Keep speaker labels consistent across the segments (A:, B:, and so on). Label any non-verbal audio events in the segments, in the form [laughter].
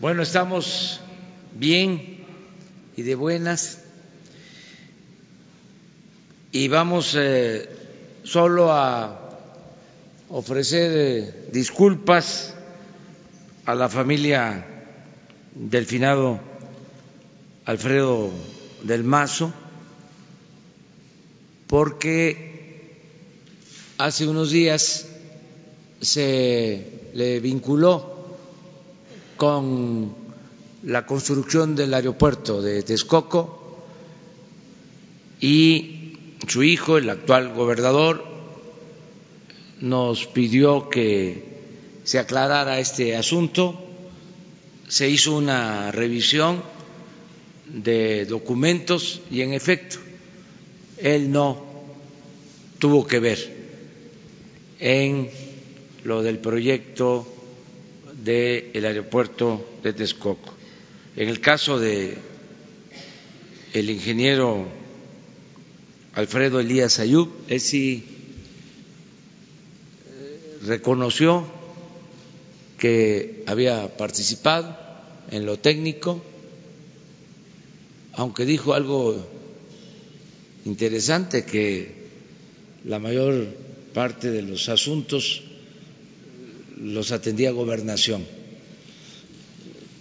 A: Bueno, estamos bien y de buenas. Y vamos eh, solo a ofrecer eh, disculpas a la familia del finado Alfredo del Mazo porque hace unos días se le vinculó con la construcción del aeropuerto de Texcoco y su hijo, el actual gobernador, nos pidió que se aclarara este asunto. Se hizo una revisión de documentos y, en efecto, él no tuvo que ver en lo del proyecto del aeropuerto de Texcoco. En el caso de el ingeniero Alfredo Elías Ayub, él eh, reconoció que había participado en lo técnico, aunque dijo algo interesante que la mayor parte de los asuntos los atendía gobernación,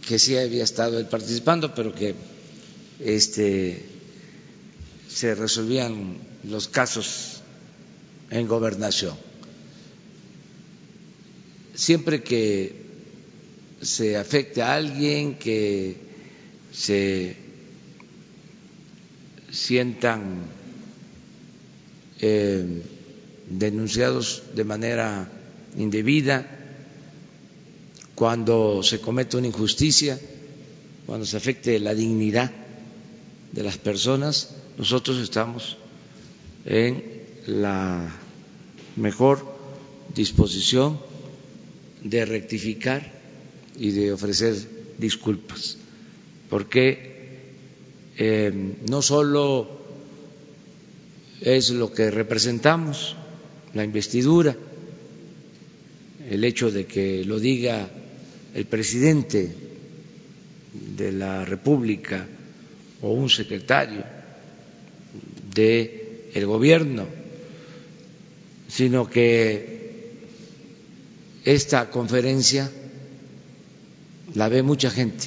A: que sí había estado él participando, pero que este, se resolvían los casos en gobernación. Siempre que se afecte a alguien, que se sientan eh, denunciados de manera indebida, cuando se comete una injusticia, cuando se afecte la dignidad de las personas, nosotros estamos en la mejor disposición de rectificar y de ofrecer disculpas, porque eh, no solo es lo que representamos, la investidura, el hecho de que lo diga el presidente de la República o un secretario del el gobierno, sino que esta conferencia la ve mucha gente.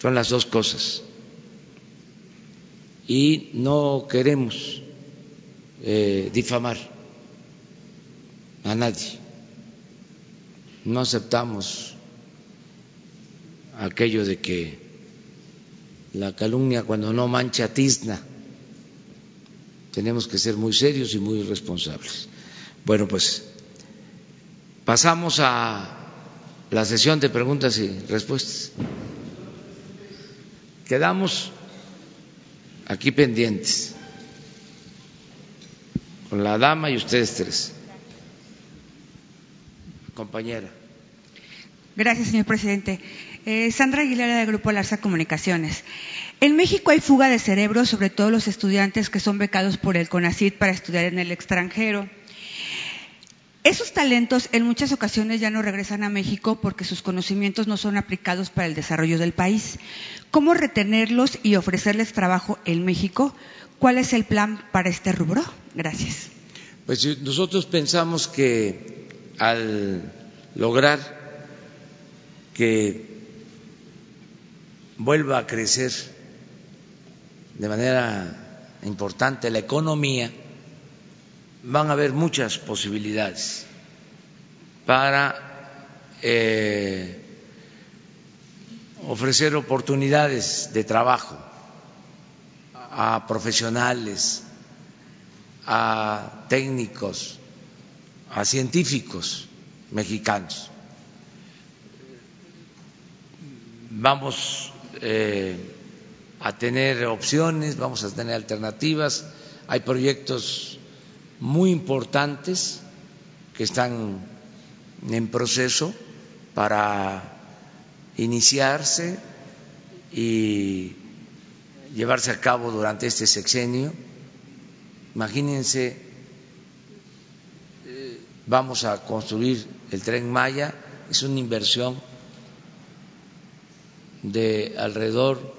A: Son las dos cosas. Y no queremos eh, difamar a nadie no aceptamos aquello de que la calumnia cuando no mancha tizna. Tenemos que ser muy serios y muy responsables. Bueno, pues pasamos a la sesión de preguntas y respuestas. Quedamos aquí pendientes con la dama y ustedes tres compañera.
B: Gracias, señor presidente. Eh, Sandra Aguilera, del Grupo Larsa Comunicaciones. En México hay fuga de cerebros, sobre todo los estudiantes que son becados por el CONACID para estudiar en el extranjero. Esos talentos en muchas ocasiones ya no regresan a México porque sus conocimientos no son aplicados para el desarrollo del país. ¿Cómo retenerlos y ofrecerles trabajo en México? ¿Cuál es el plan para este rubro? Gracias.
A: Pues nosotros pensamos que al lograr que vuelva a crecer de manera importante la economía, van a haber muchas posibilidades para eh, ofrecer oportunidades de trabajo a profesionales, a técnicos, a científicos mexicanos. vamos eh, a tener opciones, vamos a tener alternativas. Hay proyectos muy importantes que están en proceso para iniciarse y llevarse a cabo durante este sexenio. Imagínense, vamos a construir el tren Maya, es una inversión de alrededor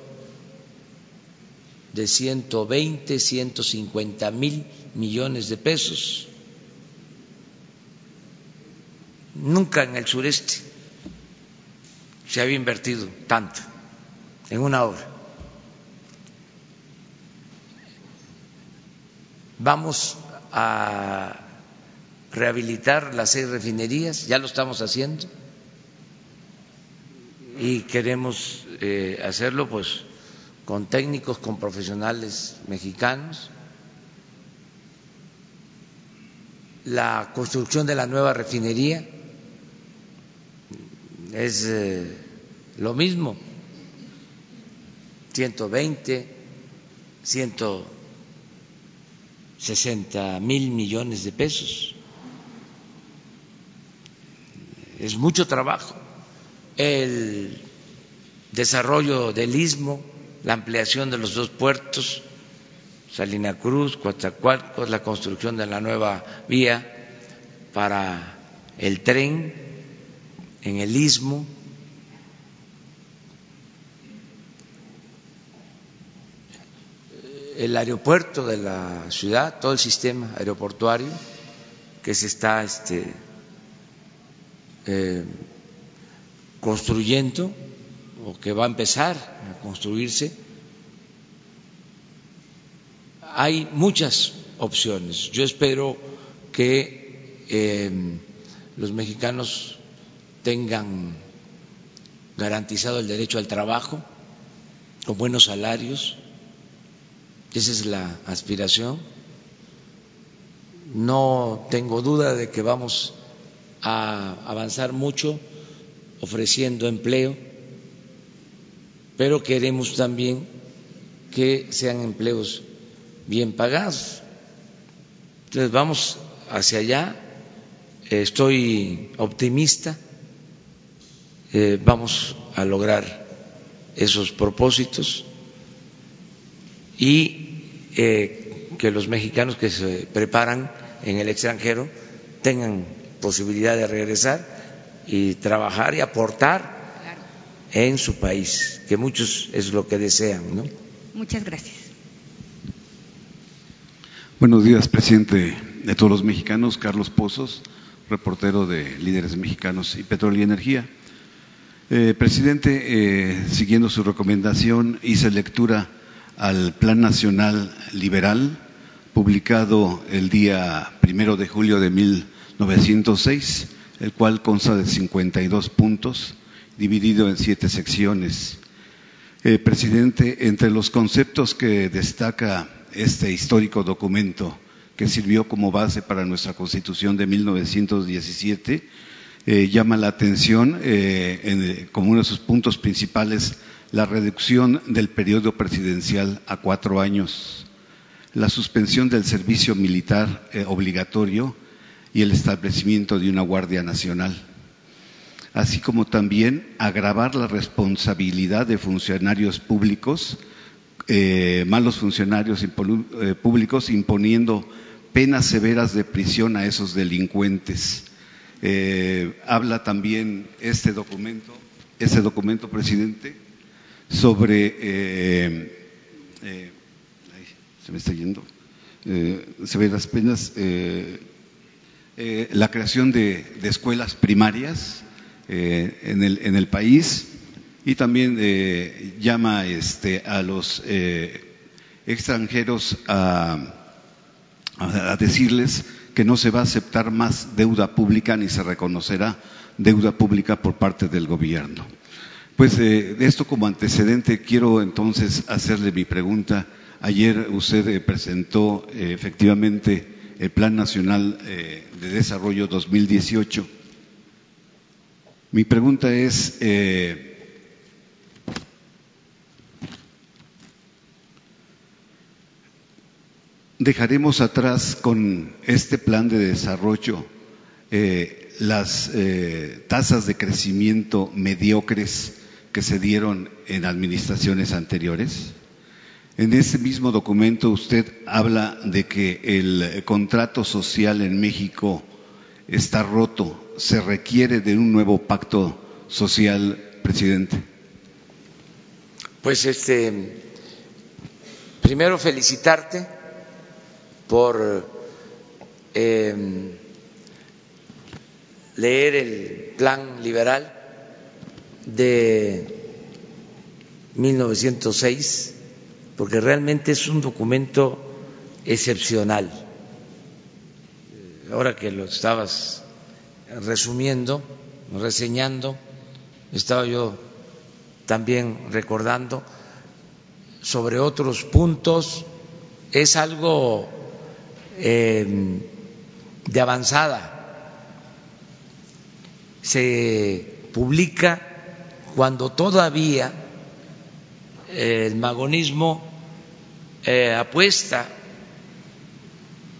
A: de 120, 150 mil millones de pesos. Nunca en el sureste se había invertido tanto en una obra. Vamos a rehabilitar las seis refinerías, ya lo estamos haciendo y queremos eh, hacerlo pues con técnicos, con profesionales mexicanos. La construcción de la nueva refinería es eh, lo mismo, 120, 160 mil millones de pesos. Es mucho trabajo. El desarrollo del istmo, la ampliación de los dos puertos, Salina Cruz, Coatzacoalcos, la construcción de la nueva vía para el tren en el istmo, el aeropuerto de la ciudad, todo el sistema aeroportuario que se está este, eh, construyendo o que va a empezar a construirse. Hay muchas opciones. Yo espero que eh, los mexicanos tengan garantizado el derecho al trabajo con buenos salarios. Esa es la aspiración. No tengo duda de que vamos a avanzar mucho ofreciendo empleo, pero queremos también que sean empleos bien pagados. Entonces vamos hacia allá. Estoy optimista eh, vamos a lograr esos propósitos y eh, que los mexicanos que se preparan en el extranjero tengan posibilidad de regresar y trabajar y aportar en su país, que muchos es lo que desean. ¿no?
B: Muchas gracias.
C: Buenos días, presidente de todos los mexicanos, Carlos Pozos, reportero de Líderes Mexicanos y Petróleo y Energía. Eh, presidente, eh, siguiendo su recomendación, hice lectura al Plan Nacional Liberal, publicado el día primero de julio de 1906, el cual consta de 52 puntos, dividido en siete secciones. Eh, presidente, entre los conceptos que destaca este histórico documento que sirvió como base para nuestra Constitución de 1917, eh, llama la atención eh, en, como uno de sus puntos principales la reducción del periodo presidencial a cuatro años, la suspensión del servicio militar eh, obligatorio y el establecimiento de una Guardia Nacional, así como también agravar la responsabilidad de funcionarios públicos, malos funcionarios públicos, imponiendo penas severas de prisión a esos delincuentes. Eh, habla también este documento, ese documento, presidente, sobre, eh, eh, se me está yendo, se ve las penas, la creación de, escuelas primarias en el, en, el, país y también llama este, a los extranjeros a, decirles que no se va a aceptar más deuda pública ni se reconocerá deuda pública por parte del gobierno. Pues eh, de esto como antecedente quiero entonces hacerle mi pregunta. Ayer usted eh, presentó eh, efectivamente el Plan Nacional eh, de Desarrollo 2018. Mi pregunta es, eh, ¿dejaremos atrás con este plan de desarrollo eh, las tasas de crecimiento mediocres que se dieron en administraciones anteriores? En ese mismo documento usted habla de que el contrato social en México está roto, se requiere de un nuevo pacto social, presidente.
A: Pues este, primero felicitarte por em, leer el plan liberal de 1906 porque realmente es un documento excepcional. Ahora que lo estabas resumiendo, reseñando, estaba yo también recordando sobre otros puntos, es algo eh, de avanzada. Se publica cuando todavía el magonismo eh, apuesta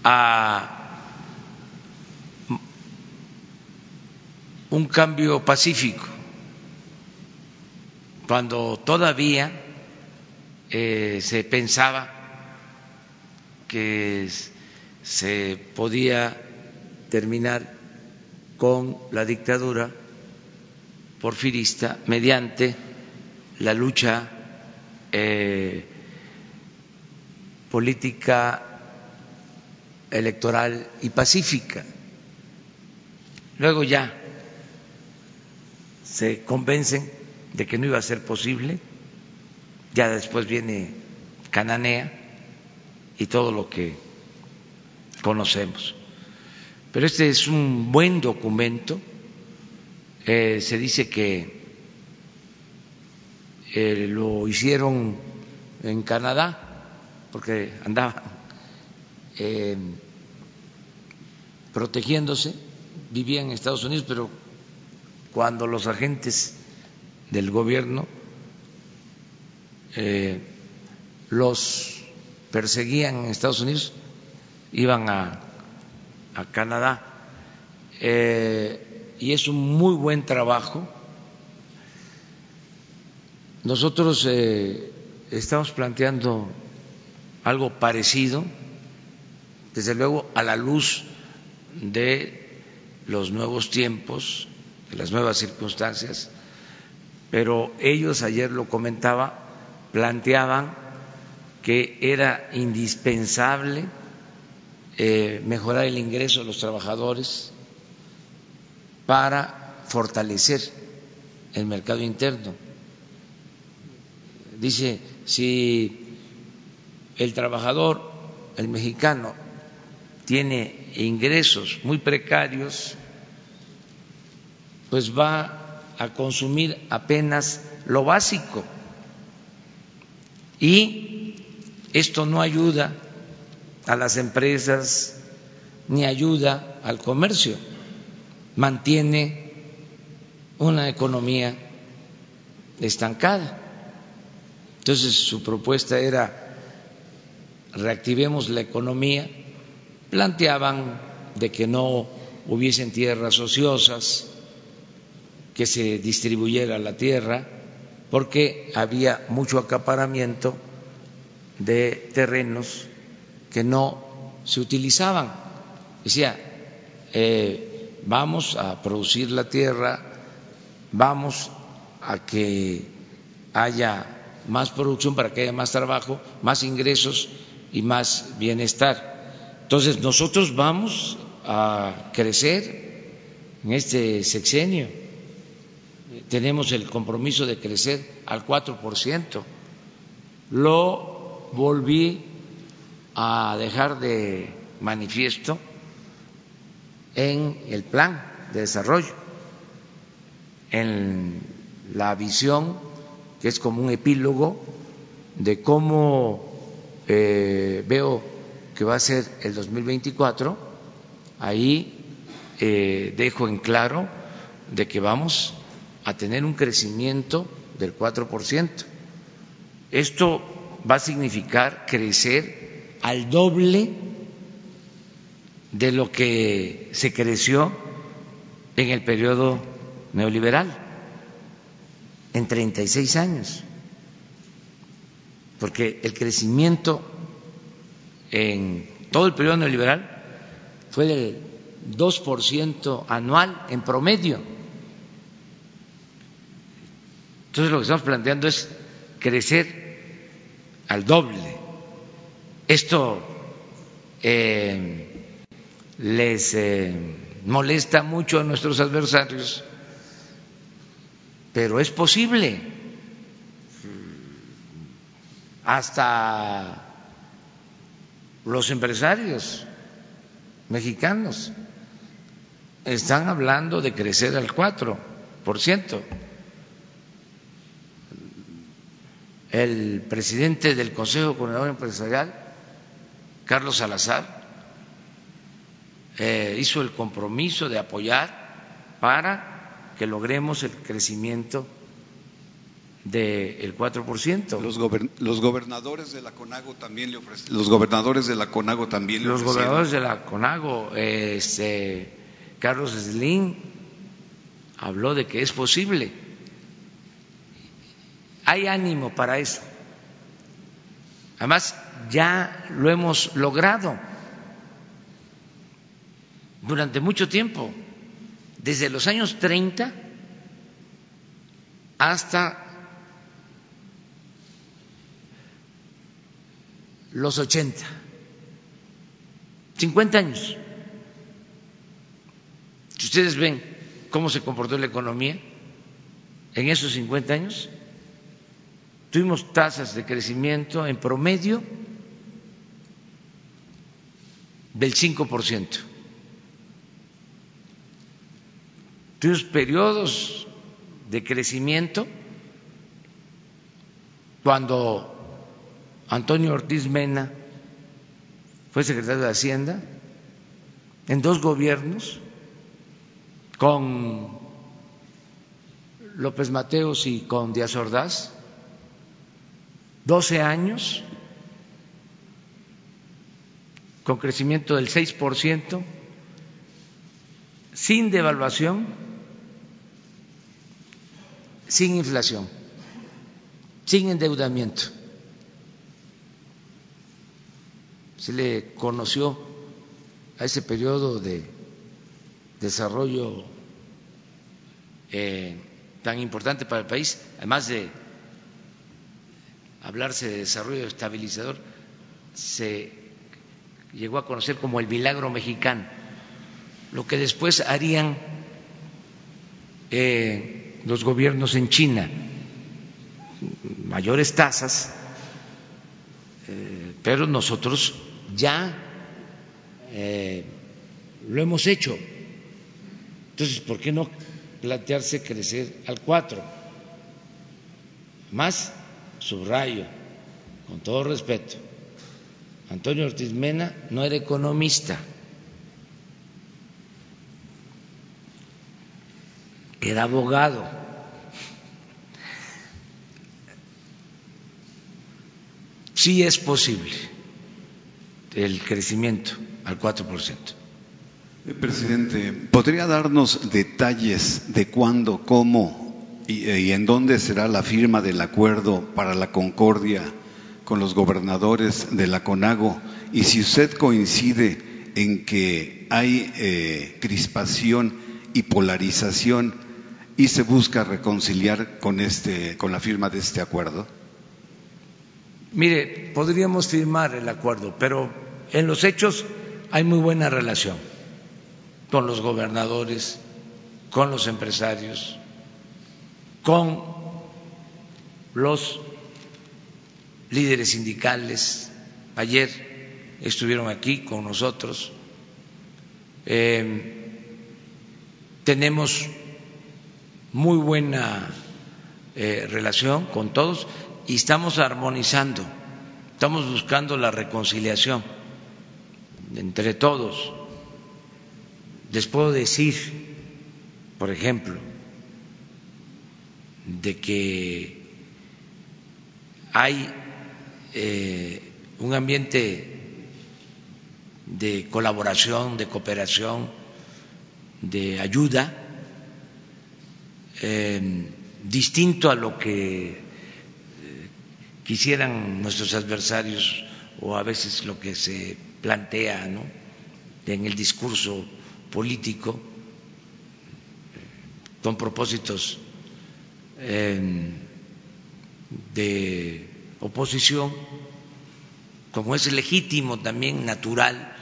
A: a un cambio pacífico, cuando todavía eh, se pensaba que se podía terminar con la dictadura porfirista mediante la lucha eh, política electoral y pacífica. Luego ya se convencen de que no iba a ser posible, ya después viene Cananea y todo lo que conocemos. Pero este es un buen documento, eh, se dice que eh, lo hicieron en Canadá, porque andaban eh, protegiéndose, vivían en Estados Unidos, pero cuando los agentes del gobierno eh, los perseguían en Estados Unidos, iban a, a Canadá. y es un muy buen trabajo nosotros eh, estamos planteando algo parecido, desde luego a la luz de los nuevos tiempos, de las nuevas circunstancias, pero ellos ayer lo comentaba, planteaban que era indispensable eh, mejorar el ingreso de los trabajadores para fortalecer el mercado interno Dice, si el trabajador, el mexicano, tiene ingresos muy precarios, pues va a consumir apenas lo básico. Y esto no ayuda a las empresas ni ayuda al comercio, mantiene una economía estancada. Entonces su propuesta era reactivemos la economía, planteaban de que no hubiesen tierras ociosas, que se distribuyera la tierra, porque había mucho acaparamiento de terrenos que no se utilizaban. Decía, eh, vamos a producir la tierra, vamos a que haya más producción para que haya más trabajo, más ingresos y más bienestar. Entonces, nosotros vamos a crecer en este sexenio. Tenemos el compromiso de crecer al 4%. Lo volví a dejar de manifiesto en el plan de desarrollo, en la visión que es como un epílogo de cómo eh, veo que va a ser el 2024. Ahí eh, dejo en claro de que vamos a tener un crecimiento del 4%. Esto va a significar crecer al doble de lo que se creció en el periodo neoliberal, en 36 años, porque el crecimiento en todo el periodo neoliberal fue del 2% anual en promedio. Entonces lo que estamos planteando es crecer al doble. Esto eh, les eh, molesta mucho a nuestros adversarios, pero es posible. Hasta los empresarios mexicanos están hablando de crecer al 4%. El presidente del Consejo Coordinador Empresarial, Carlos Salazar, eh, hizo el compromiso de apoyar para que logremos el crecimiento del 4%.
C: Los, los gobernadores de la CONAGO también le ofrecen. Los gobernadores de la CONAGO también le
A: Los gobernadores de la CONAGO, este, Carlos Slim habló de que es posible. Hay ánimo para eso. Además, ya lo hemos logrado durante mucho tiempo, desde los años 30 hasta los 80, 50 años. Si ustedes ven cómo se comportó la economía en esos 50 años, tuvimos tasas de crecimiento en promedio del 5%. Tuvimos periodos de crecimiento cuando Antonio Ortiz Mena fue secretario de Hacienda en dos gobiernos con López Mateos y con Díaz Ordaz, 12 años con crecimiento del 6%, sin devaluación, sin inflación, sin endeudamiento. se le conoció a ese periodo de desarrollo eh, tan importante para el país, además de hablarse de desarrollo estabilizador, se llegó a conocer como el milagro mexicano, lo que después harían eh, los gobiernos en China, mayores tasas, eh, pero nosotros ya eh, lo hemos hecho. Entonces, ¿por qué no plantearse crecer al 4? Más, subrayo, con todo respeto, Antonio Ortiz Mena no era economista, era abogado. Sí es posible el crecimiento al 4%.
C: Presidente, ¿podría darnos detalles de cuándo, cómo y, y, en dónde será la firma del acuerdo para la concordia con los gobernadores de la CONAGO? Y si usted coincide en que hay eh, crispación y polarización y se busca reconciliar con, este, con la firma de este acuerdo.
A: Mire, podríamos firmar el acuerdo, pero en los hechos hay muy buena relación con los gobernadores, con los empresarios, con los líderes sindicales. Ayer estuvieron aquí con nosotros. Eh, tenemos muy buena eh, relación con todos y estamos armonizando, estamos buscando la reconciliación entre todos. Les puedo decir, por ejemplo, de que hay eh, un ambiente de colaboración, de cooperación, de ayuda, distinto a lo que eh, quisieran nuestros adversarios o a veces lo que se plantea en el discurso político con propósitos de oposición, como es legítimo también, natural,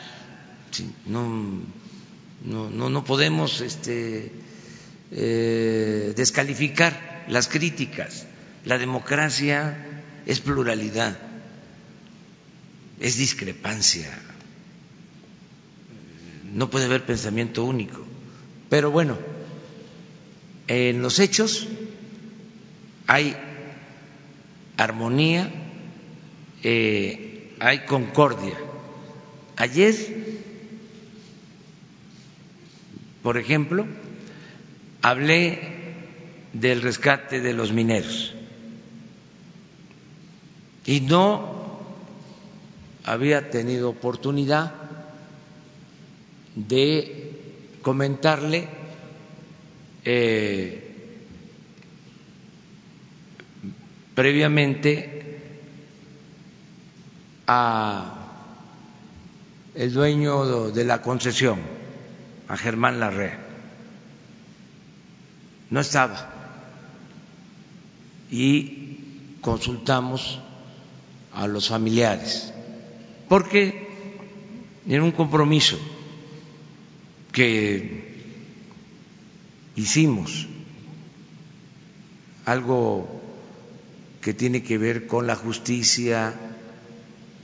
A: no, no, no, podemos este, eh, descalificar las críticas. La democracia es pluralidad, es discrepancia, no puede haber pensamiento único. Pero bueno, en los hechos hay armonía, eh, hay concordia. Ayer, por ejemplo, hablé del rescate de los mineros y no había tenido oportunidad de comentarle eh, previamente a el dueño de la concesión, a Germán Larrea. No estaba. Y consultamos a los familiares, porque era un compromiso que hicimos, algo que tiene que ver con la justicia,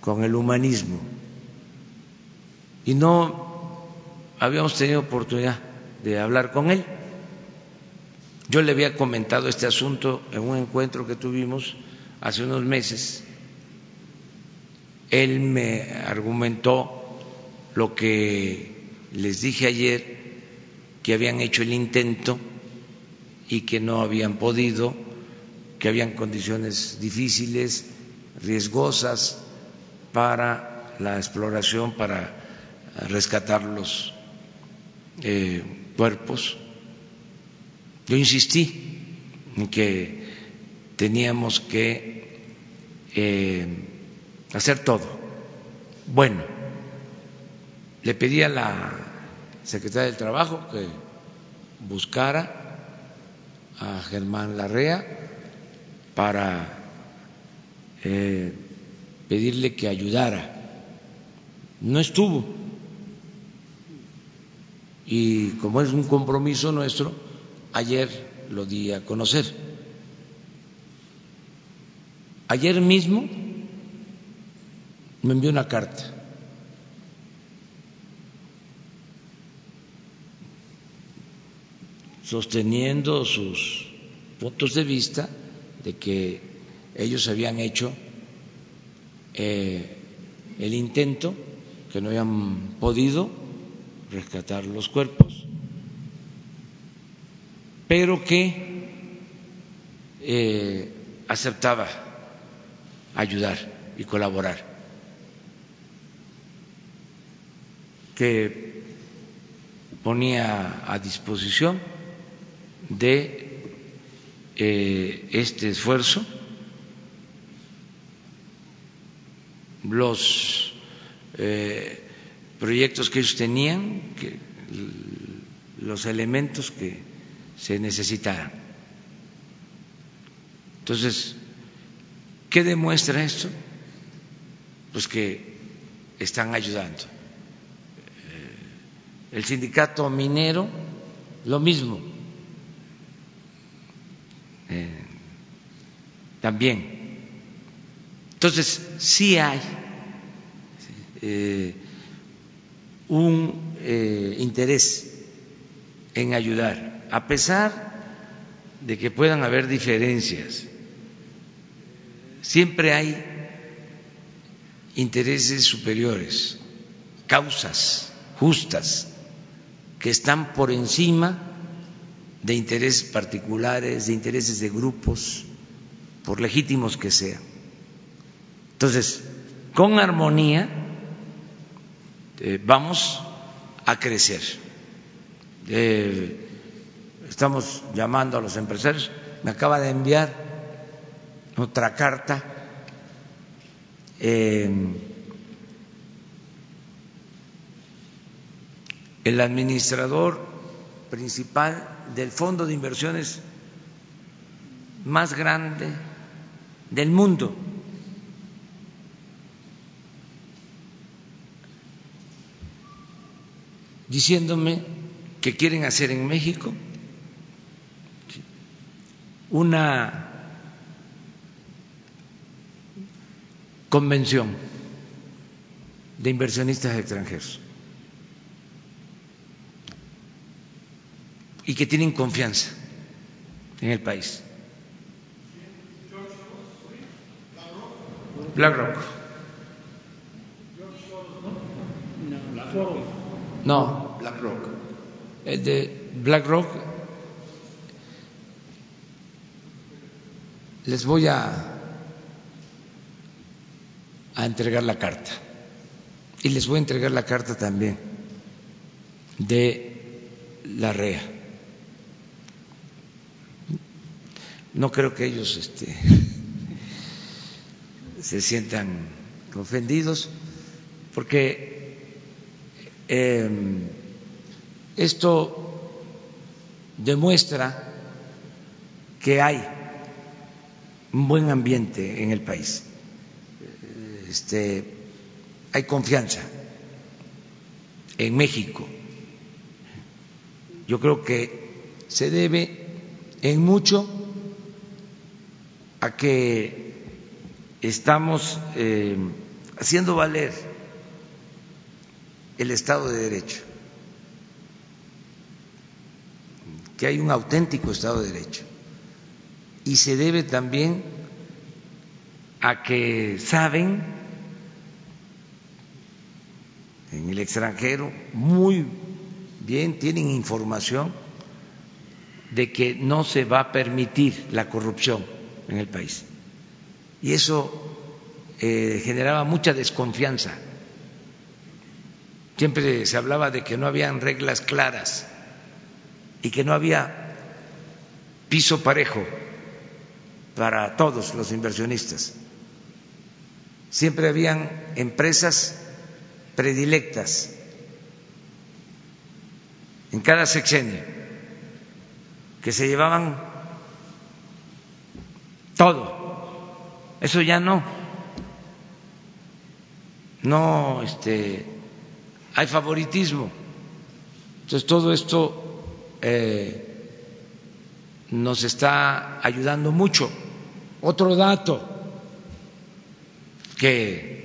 A: con el humanismo. Y no habíamos tenido oportunidad de hablar con él. Yo le había comentado este asunto en un encuentro que tuvimos hace unos meses. Él me argumentó lo que les dije ayer, que habían hecho el intento y que no habían podido que habían condiciones difíciles, riesgosas para la exploración, para rescatar los eh, cuerpos. Yo insistí en que teníamos que eh, hacer todo. Bueno, le pedí a la secretaria del Trabajo que buscara a Germán Larrea para eh, pedirle que ayudara. No estuvo. Y como es un compromiso nuestro, ayer lo di a conocer. Ayer mismo me envió una carta sosteniendo sus puntos de vista de que ellos habían hecho eh, el intento, que no habían podido rescatar los cuerpos, pero que eh, aceptaba ayudar y colaborar, que ponía a disposición de eh, este esfuerzo. Los eh, proyectos que ellos tenían, los elementos que se necesitaran. Entonces, ¿qué demuestra esto? Pues que están ayudando. Eh, el sindicato minero, lo mismo eh, también. Entonces, sí hay eh, un interés en ayudar, a pesar de que puedan haber diferencias. Siempre hay intereses superiores, causas justas que están por encima de intereses particulares, de intereses de grupos, por legítimos que sean. Entonces, con armonía eh, vamos a crecer. Eh, estamos llamando a los empresarios. Me acaba de enviar otra carta. el administrador principal del fondo de inversiones más grande del mundo. diciéndome que quieren hacer en México una convención de inversionistas extranjeros y que tienen confianza en el país. BlackRock. No, BlackRock. El de BlackRock les voy a, a entregar la carta y les voy a entregar la carta también de la REA. No creo que ellos este, [laughs] se sientan ofendidos, porque em, esto demuestra que hay un buen ambiente en el país, este, hay confianza en México. Yo creo que se debe en mucho a que estamos eh, haciendo valer el Estado de Derecho, que hay un auténtico Estado de Derecho. Y se debe también a que saben en el extranjero muy bien, tienen información de que no se va a permitir la corrupción en el país. Y eso eh, generaba mucha desconfianza. Siempre se hablaba de que no habían reglas claras y que no había piso parejo para todos los inversionistas. Siempre habían empresas predilectas en cada sexenio que se llevaban todo. Eso ya no. No, este, hay favoritismo. Entonces todo esto eh, nos está ayudando mucho. Otro dato que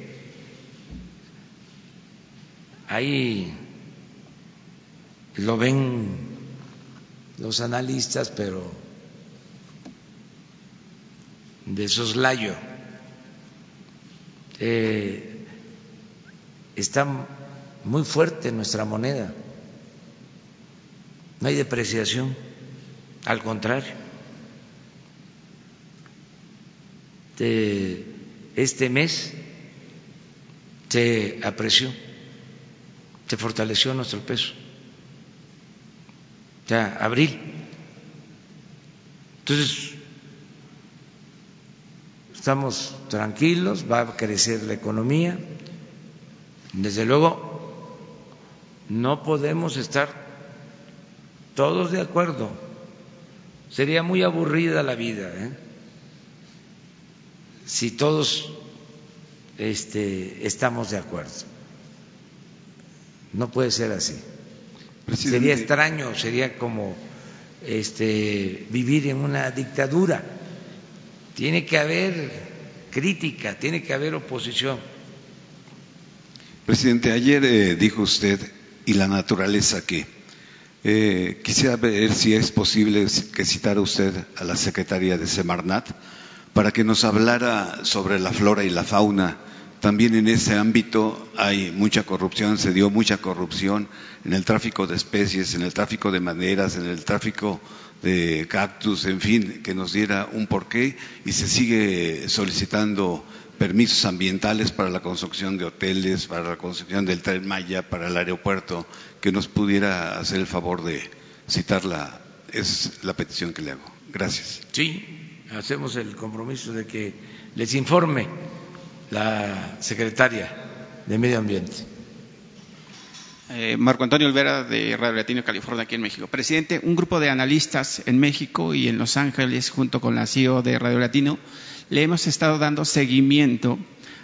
A: ahí lo ven los analistas, pero de soslayo. Eh, está muy fuerte nuestra moneda, no hay depreciación, al contrario. Este mes se apreció, se fortaleció nuestro peso, ya abril. Entonces, estamos tranquilos, va a crecer la economía. Desde luego, no podemos estar todos de acuerdo. Sería muy aburrida la vida ¿eh? Si todos este, estamos de acuerdo. No puede ser así. Sería extraño, sería como este, vivir en una dictadura tiene que haber crítica, tiene que haber oposición.
C: Presidente, ayer eh, dijo usted, ¿y la naturaleza qué? Eh, quisiera ver si es posible que citara usted a la secretaria de Semarnat para que nos hablara sobre la flora y la fauna también en ese ámbito hay mucha corrupción, se dio mucha corrupción en el tráfico de especies, en el tráfico de maderas, en el tráfico de cactus, en fin, que nos diera un porqué y se sigue solicitando permisos ambientales para la construcción de hoteles, para la construcción del tren Maya, para el aeropuerto, que nos pudiera hacer el favor de citarla. Es la petición que le hago. Gracias.
A: Sí, hacemos el compromiso de que les informe la secretaria de Medio Ambiente.
D: Eh, Marco Antonio Olvera de Radio Latino, California, aquí en México. Presidente, un grupo de analistas en México y en Los Ángeles, junto con la CEO de Radio Latino, le hemos estado dando seguimiento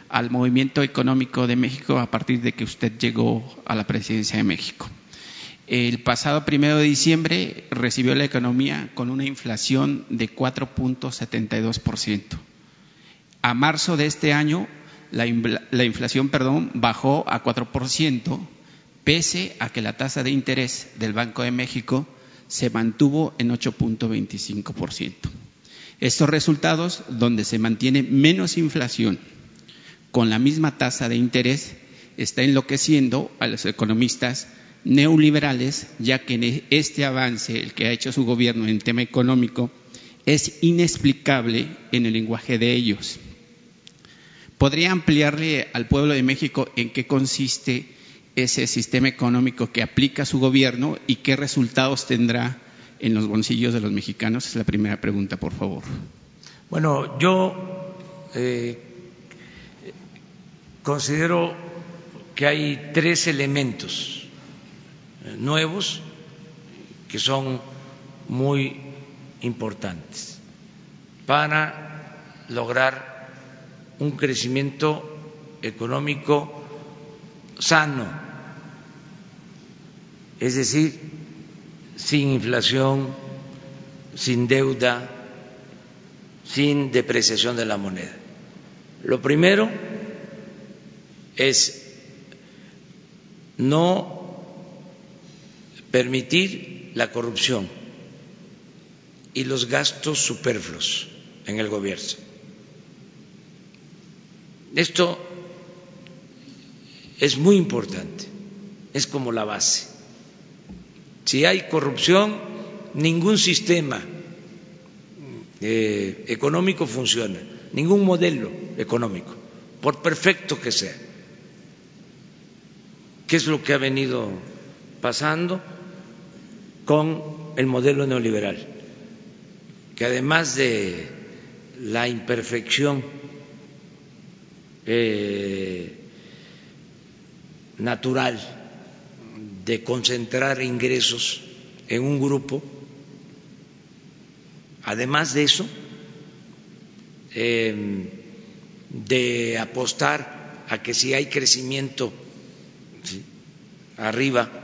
D: al movimiento económico de México a partir de que usted llegó a la presidencia de México. El pasado primero de diciembre recibió la economía con una inflación de 4.72%. A marzo de este año la, inflación bajó a 4%, pese a que la tasa de interés del Banco de México se mantuvo en 8.25%. Estos resultados, donde se mantiene menos inflación con la misma tasa de interés, está enloqueciendo a los economistas neoliberales, ya que este avance, el que ha hecho su gobierno en tema económico, es inexplicable en el lenguaje de ellos. ¿Podría ampliarle al pueblo de México en qué consiste ese sistema económico que aplica su gobierno y qué resultados tendrá en los bolsillos de los mexicanos? Es la primera pregunta, por favor.
A: Bueno, yo eh, considero que hay tres elementos nuevos que son muy importantes para lograr un crecimiento económico sano, es decir, sin inflación, sin deuda, sin depreciación de la moneda. Lo primero es no permitir la corrupción y los gastos superfluos en el gobierno. Esto es muy importante, es como la base. Si hay corrupción, ningún sistema eh, económico funciona, ningún modelo económico, por perfecto que sea. ¿Qué es lo que ha venido pasando con el modelo neoliberal? Que además de la imperfección eh, natural de concentrar ingresos en un grupo. Además de eso, em, de apostar a que si hay crecimiento arriba,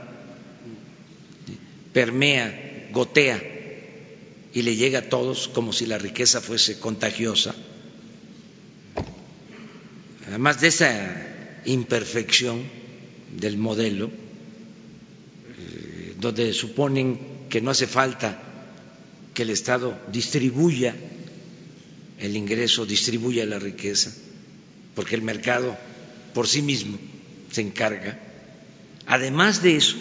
A: permea, gotea y le llega a todos como si la riqueza fuese contagiosa además de esa imperfección del modelo, eh, donde suponen que no hace falta que el Estado distribuya el ingreso, distribuya la riqueza, porque el mercado por sí mismo se encarga. Además de eso,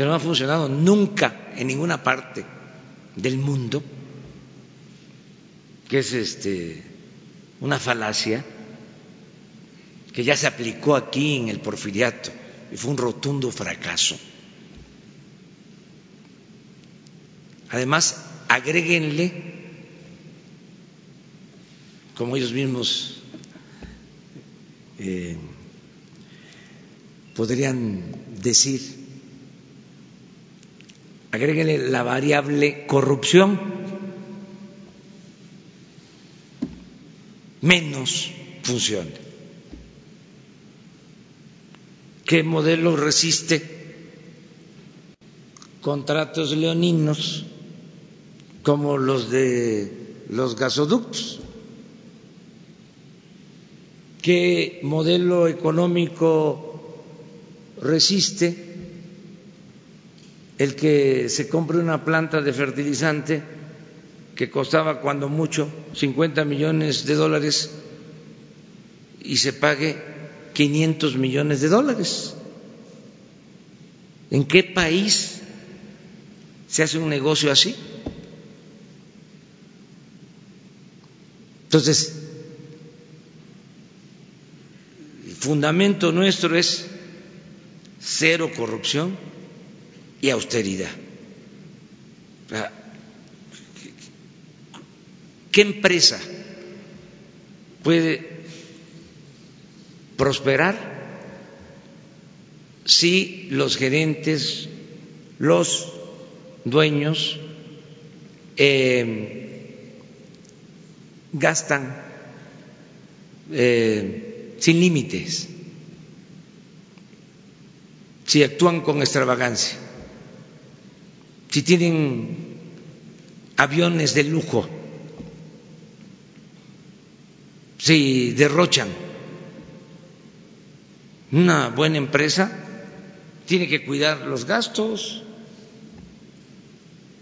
A: que no ha funcionado nunca en ninguna parte del mundo, que es este una falacia, que ya se aplicó aquí en el porfiriato y fue un rotundo fracaso. Además, agréguenle, como ellos mismos eh, podrían decir, agréguenle la variable corrupción, menos funciona. ¿Qué modelo resiste contratos leoninos como los de los gasoductos? ¿Qué modelo económico resiste el que se compre una planta de fertilizante que costaba cuando mucho 50 millones de dólares y se pague 500 millones de dólares. ¿En qué país se hace un negocio así? Entonces, el fundamento nuestro es cero corrupción y austeridad. ¿Qué empresa puede prosperar si los gerentes, los dueños eh, gastan eh, sin límites, si actúan con extravagancia, si tienen aviones de lujo, si derrochan. Una buena empresa tiene que cuidar los gastos.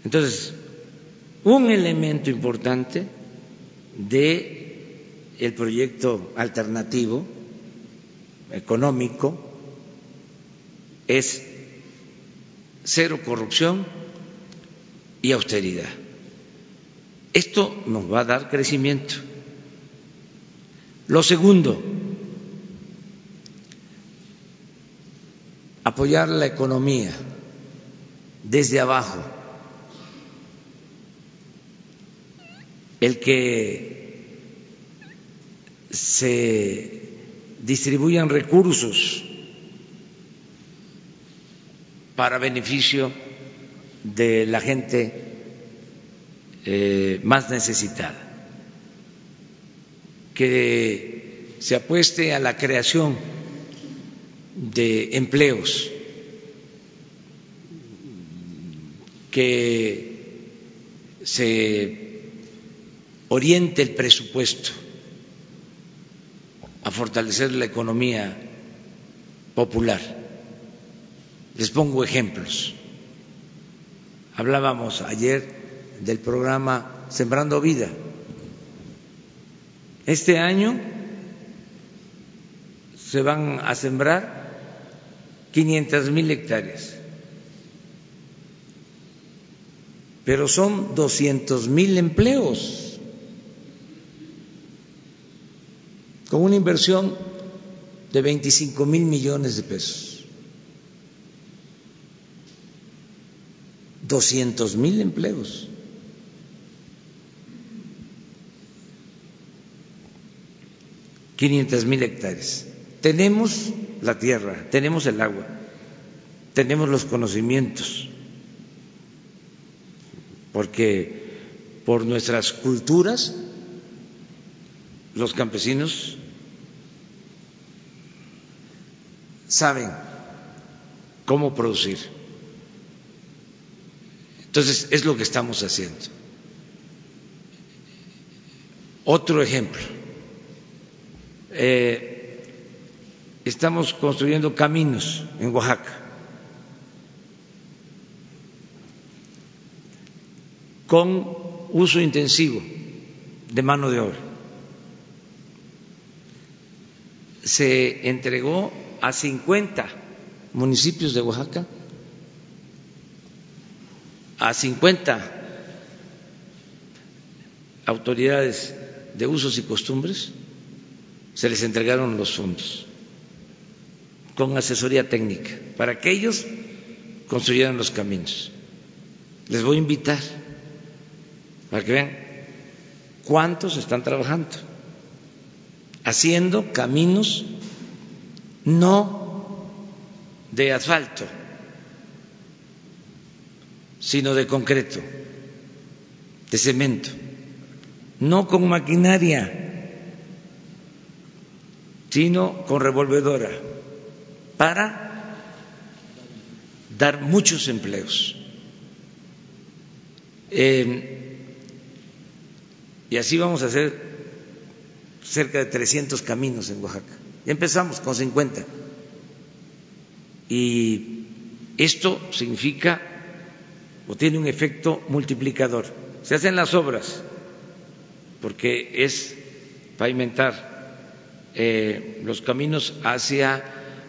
A: Entonces, un elemento importante de el proyecto alternativo económico es cero corrupción y austeridad. Esto nos va a dar crecimiento. Lo segundo, apoyar la economía desde abajo. El que se distribuyan recursos para beneficio de la gente eh, más necesitada que se apueste a la creación de empleos, que se oriente el presupuesto a fortalecer la economía popular. Les pongo ejemplos. Hablábamos ayer del programa Sembrando Vida. Este año se van a sembrar 500 mil hectáreas, pero son 200 mil empleos, con una inversión de 25 mil millones de pesos. 200 mil empleos. 500 mil hectáreas. Tenemos la tierra, tenemos el agua, tenemos los conocimientos, porque por nuestras culturas los campesinos saben cómo producir. Entonces, es lo que estamos haciendo. Otro ejemplo eh, estamos construyendo caminos en Oaxaca. con uso intensivo de mano de obra. Se entregó a 50 municipios de Oaxaca, a 50 autoridades de usos y costumbres, se les entregaron los fondos con asesoría técnica para que ellos construyeran los caminos. Les voy a invitar para que vean cuántos están trabajando haciendo caminos no de asfalto, sino de concreto, de cemento, no con maquinaria sino con revolvedora, para dar muchos empleos. y así vamos a hacer cerca de 300 caminos en Oaxaca. Ya empezamos con 50. Y esto significa o tiene un efecto multiplicador. Se hacen las obras porque es pavimentar eh, los caminos hacia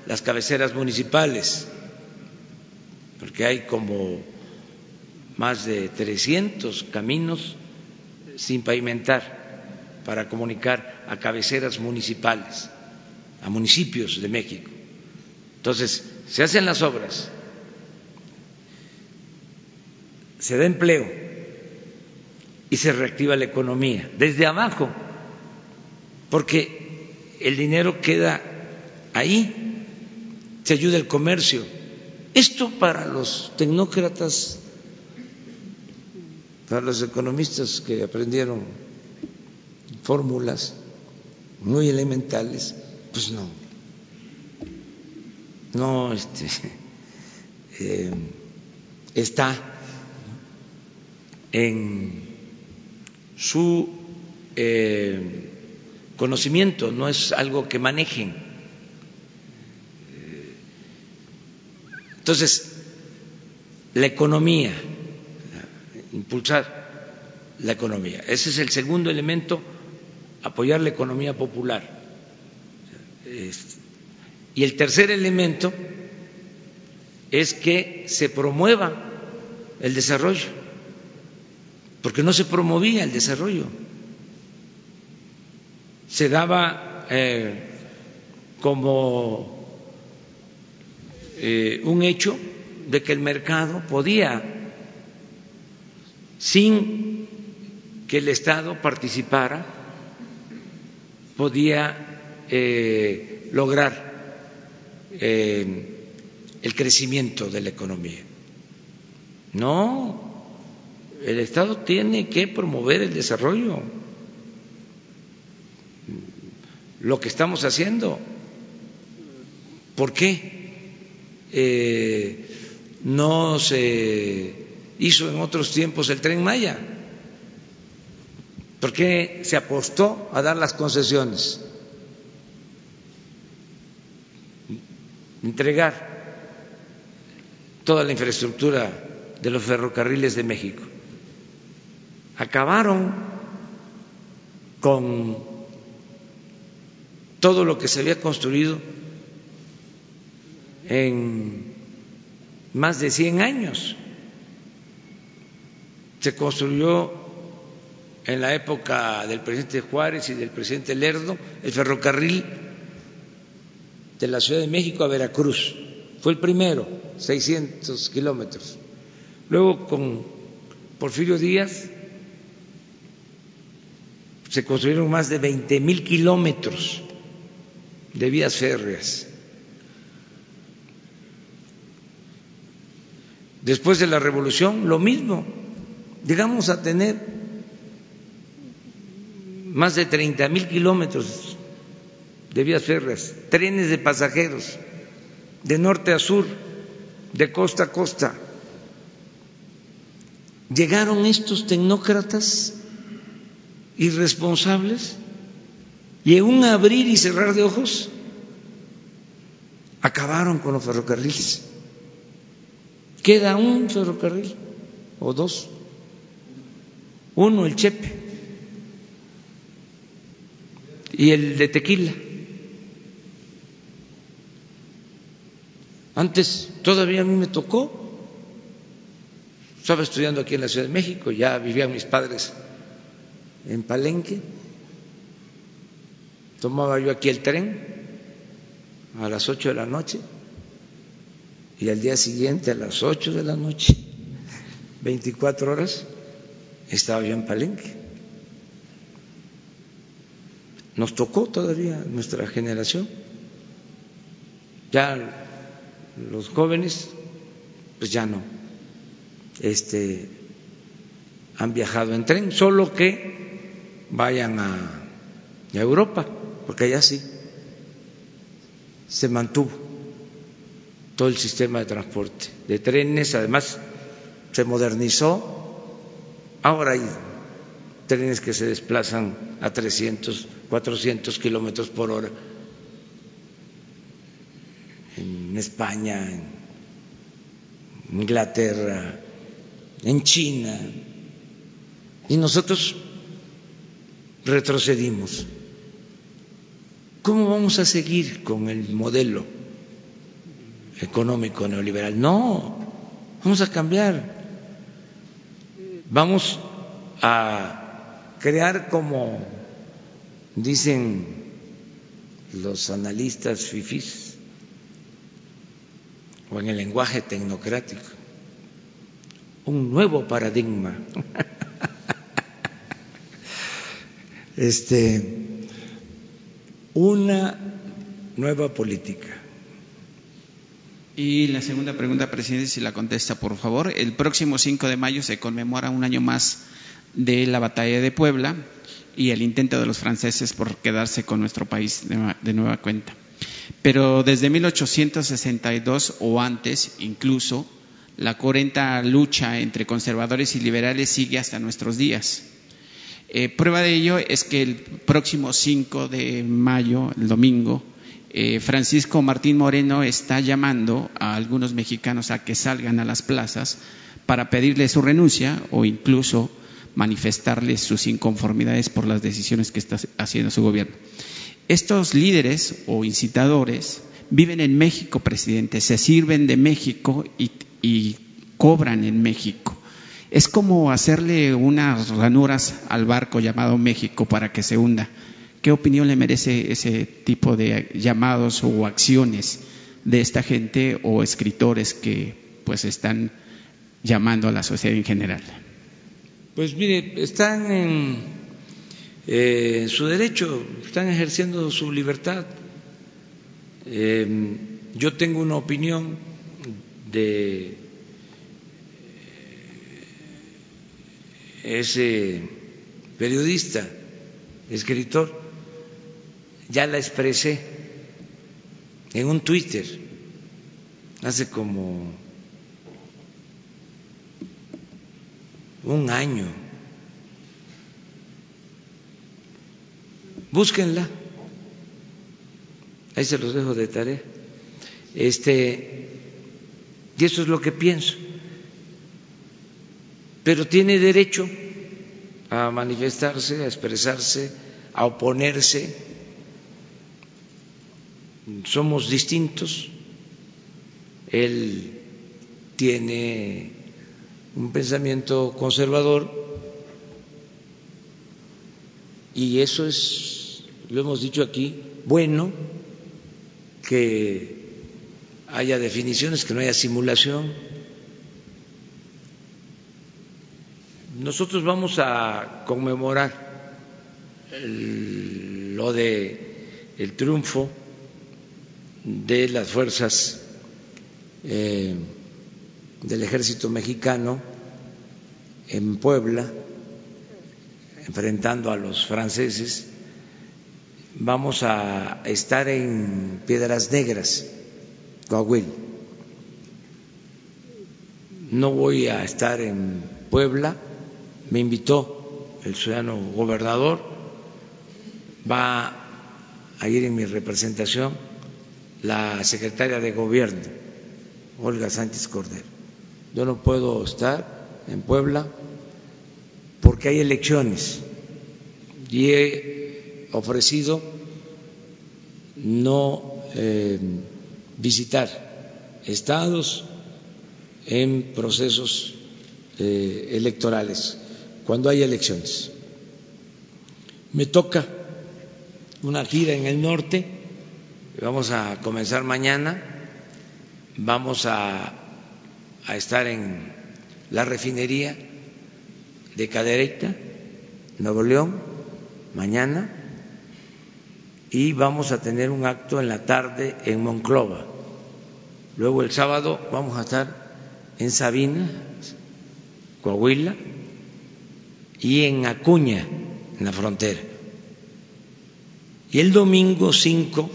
A: las cabeceras municipales, porque hay como más de 300 caminos sin pavimentar para comunicar a cabeceras municipales, a municipios de México. Entonces, se hacen las obras, se da empleo y se reactiva la economía desde abajo, porque el dinero queda ahí, se ayuda el comercio. Esto para los tecnócratas, para los economistas que aprendieron fórmulas muy elementales, pues no, no este, [laughs] eh, está en su eh, conocimiento, no es algo que manejen. Entonces, la economía, impulsar la economía, ese es el segundo elemento, apoyar la economía popular. Y el tercer elemento es que se promueva el desarrollo, porque no se promovía el desarrollo. Se daba eh, como eh, un hecho de que el mercado podía, sin que el Estado participara, podía eh, lograr el crecimiento de la economía. No, el Estado tiene que promover el desarrollo. Lo que estamos haciendo. ¿Por qué eh, no se hizo en otros tiempos el tren Maya? ¿Por qué se apostó a dar las concesiones? entregar toda la infraestructura de los ferrocarriles de México. Acabaron con todo lo que se había construido en más de 100 años. Se construyó en la época del presidente Juárez y del presidente Lerdo el ferrocarril de la Ciudad de México a Veracruz. Fue el primero, 600 kilómetros. Luego con Porfirio Díaz se construyeron más de 20 mil kilómetros de vías férreas. Después de la revolución, lo mismo. Llegamos a tener más de 30 mil kilómetros de vías férreas, trenes de pasajeros, de norte a sur, de costa a costa. Llegaron estos tecnócratas irresponsables y en un abrir y cerrar de ojos acabaron con los ferrocarriles. Queda un ferrocarril o dos. Uno, el Chepe, y el de Tequila. Antes todavía a mí me tocó. Estaba estudiando aquí en la Ciudad de México, ya vivían mis padres en Palenque. Tomaba yo aquí el tren a las ocho de la noche y al día siguiente a las ocho de la noche, [laughs] 24 horas, estaba yo en Palenque. Nos tocó todavía nuestra generación. Ya los jóvenes pues ya no este han viajado en tren, solo que vayan a, a Europa, porque allá sí. Se mantuvo todo el sistema de transporte de trenes, además se modernizó, ahora hay trenes que se desplazan a 300, 400 kilómetros por hora en España, en Inglaterra, en China, y nosotros retrocedimos. ¿Cómo vamos a seguir con el modelo económico neoliberal? No, vamos a cambiar. Vamos a crear como dicen los analistas FIFIs o en el lenguaje tecnocrático, un nuevo paradigma. [laughs] este una nueva política.
D: Y la segunda pregunta, presidente, si la contesta, por favor. El próximo 5 de mayo se conmemora un año más de la batalla de Puebla y el intento de los franceses por quedarse con nuestro país de nueva cuenta. Pero desde 1862 o antes, incluso, la corriente lucha entre conservadores y liberales sigue hasta nuestros días. Eh, prueba de ello es que el próximo 5 de mayo, el domingo, eh, Francisco Martín Moreno está llamando a algunos mexicanos a que salgan a las plazas para pedirle su renuncia o incluso manifestarles sus inconformidades por las decisiones que está haciendo su gobierno. Estos líderes o incitadores viven en México, presidente, se sirven de México y cobran en México. Es como hacerle unas ranuras al barco llamado México para que se hunda. ¿Qué opinión le merece ese tipo de llamados o acciones de esta gente o escritores que pues están llamando a la sociedad en general?
A: Pues mire, están en eh, su derecho, están ejerciendo su libertad. Eh, yo tengo una opinión de ese periodista, escritor, ya la expresé en un Twitter hace como un año. Búsquenla. Ahí se los dejo de tarea. Este, y eso es lo que pienso pero tiene derecho a manifestarse, a expresarse, a oponerse. Somos distintos. Él tiene un pensamiento conservador y eso es, lo hemos dicho aquí, bueno que haya definiciones, que no haya simulación nosotros vamos a conmemorar lo de el triunfo de las fuerzas eh, del ejército mexicano en Puebla, enfrentando a los franceses. Vamos a estar en Piedras Negras, Coahuila. No voy a estar en Puebla me invitó el ciudadano gobernador, va a ir en mi representación la secretaria de gobierno, Olga Sánchez Cordero. Yo no puedo estar en Puebla porque hay elecciones y he ofrecido no eh, visitar estados en procesos eh, electorales cuando hay elecciones. Me toca una gira en el norte, vamos a comenzar mañana, vamos a, a estar en la refinería de Cadereyta, Nuevo León, mañana, y vamos a tener un acto en la tarde en Monclova. Luego el sábado vamos a estar en Sabina, Coahuila, y en Acuña, en la frontera. Y el domingo 5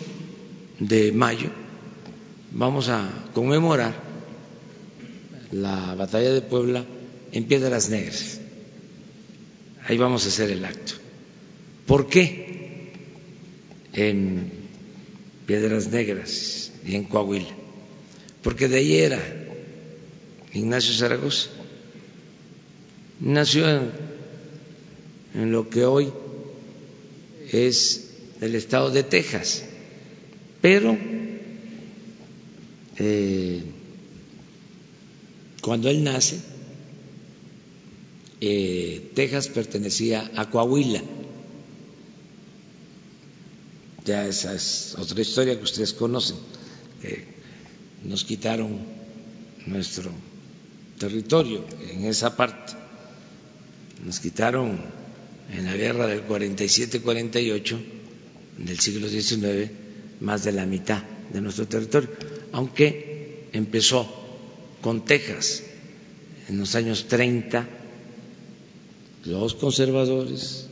A: de mayo vamos a conmemorar la batalla de Puebla en Piedras Negras. Ahí vamos a hacer el acto. ¿Por qué en Piedras Negras y en Coahuila? Porque de ahí era Ignacio Zaragoza. Nació en en lo que hoy es del estado de Texas, pero eh, cuando él nace, eh, Texas pertenecía a Coahuila. Ya esa es otra historia que ustedes conocen. nos quitaron nuestro territorio en esa parte. Nos quitaron en la guerra del 47-48 del siglo XIX más de la mitad de nuestro territorio, aunque empezó con Texas en los años 30, los conservadores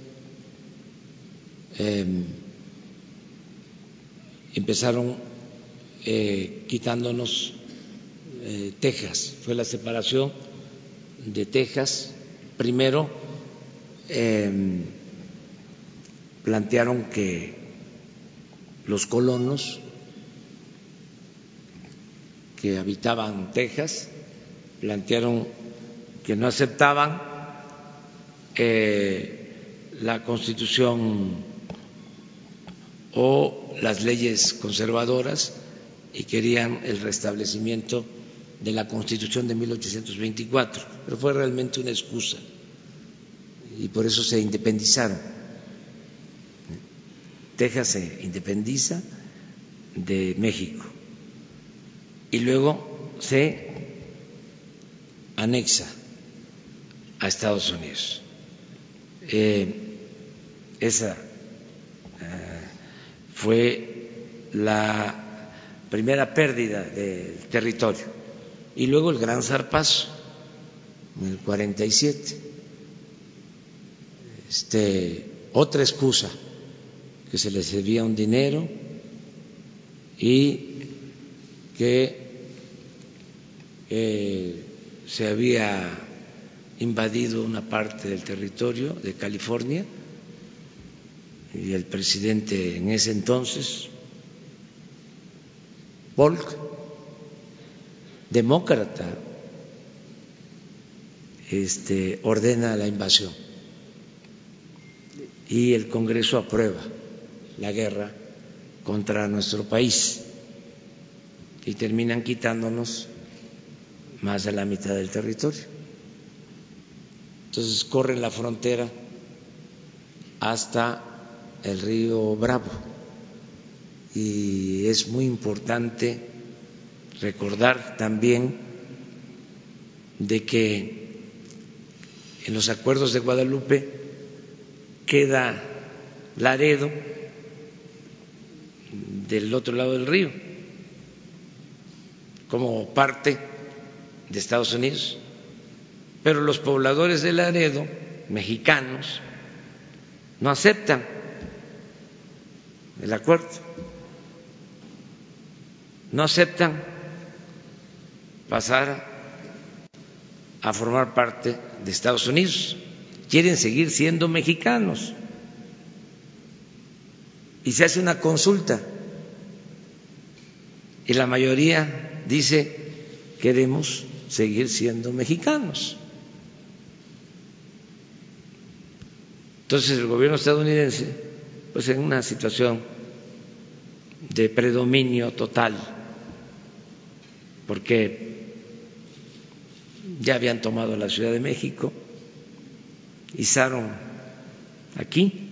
A: em, empezaron eh, quitándonos eh, Texas, fue la separación de Texas. Primero em, plantearon que los colonos que habitaban Texas plantearon que no aceptaban eh, la constitución o las leyes conservadoras y querían el restablecimiento de la Constitución de 1824, pero fue realmente una excusa y por eso se independizaron. Texas se independiza de México y luego se anexa a Estados Unidos. Eh, esa eh, fue la primera pérdida del territorio y luego el gran zarpazo en el 47. Este, otra excusa, que se les debía un dinero y que eh, se había invadido una parte del territorio de California y el presidente en ese entonces, Polk, demócrata este, ordena la invasión y el Congreso aprueba la guerra contra nuestro país y terminan quitándonos más de la mitad del territorio. Entonces corren la frontera hasta el río Bravo y es muy importante recordar también de que en los acuerdos de Guadalupe queda Laredo del otro lado del río como parte de Estados Unidos, pero los pobladores de Laredo, mexicanos, no aceptan el acuerdo, no aceptan pasar a formar parte de Estados Unidos. Quieren seguir siendo mexicanos. Y se hace una consulta. Y la mayoría dice, queremos seguir siendo mexicanos. Entonces el gobierno estadounidense, pues en una situación de predominio total, porque ya habían tomado la Ciudad de México, izaron aquí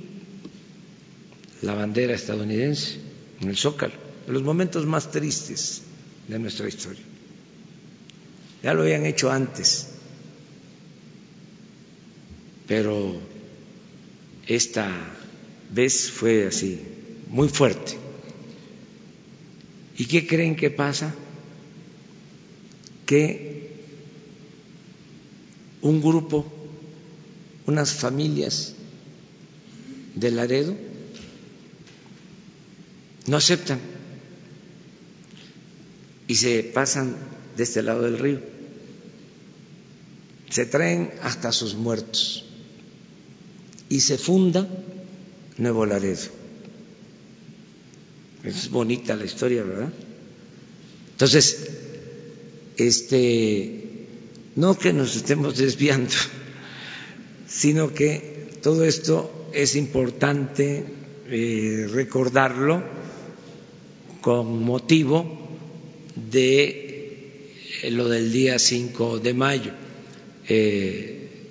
A: la bandera estadounidense en el Zócalo, en los momentos más tristes de nuestra historia. Ya lo habían hecho antes, pero esta vez fue así, muy fuerte. ¿Y qué creen que pasa? Que un grupo, unas familias de Laredo, no aceptan y se pasan de este lado del río. Se traen hasta sus muertos y se funda Nuevo Laredo. Es bonita la historia, ¿verdad? Entonces, este no que nos estemos desviando, sino que todo esto es importante eh, recordarlo con motivo de eh, lo del día 5 de mayo.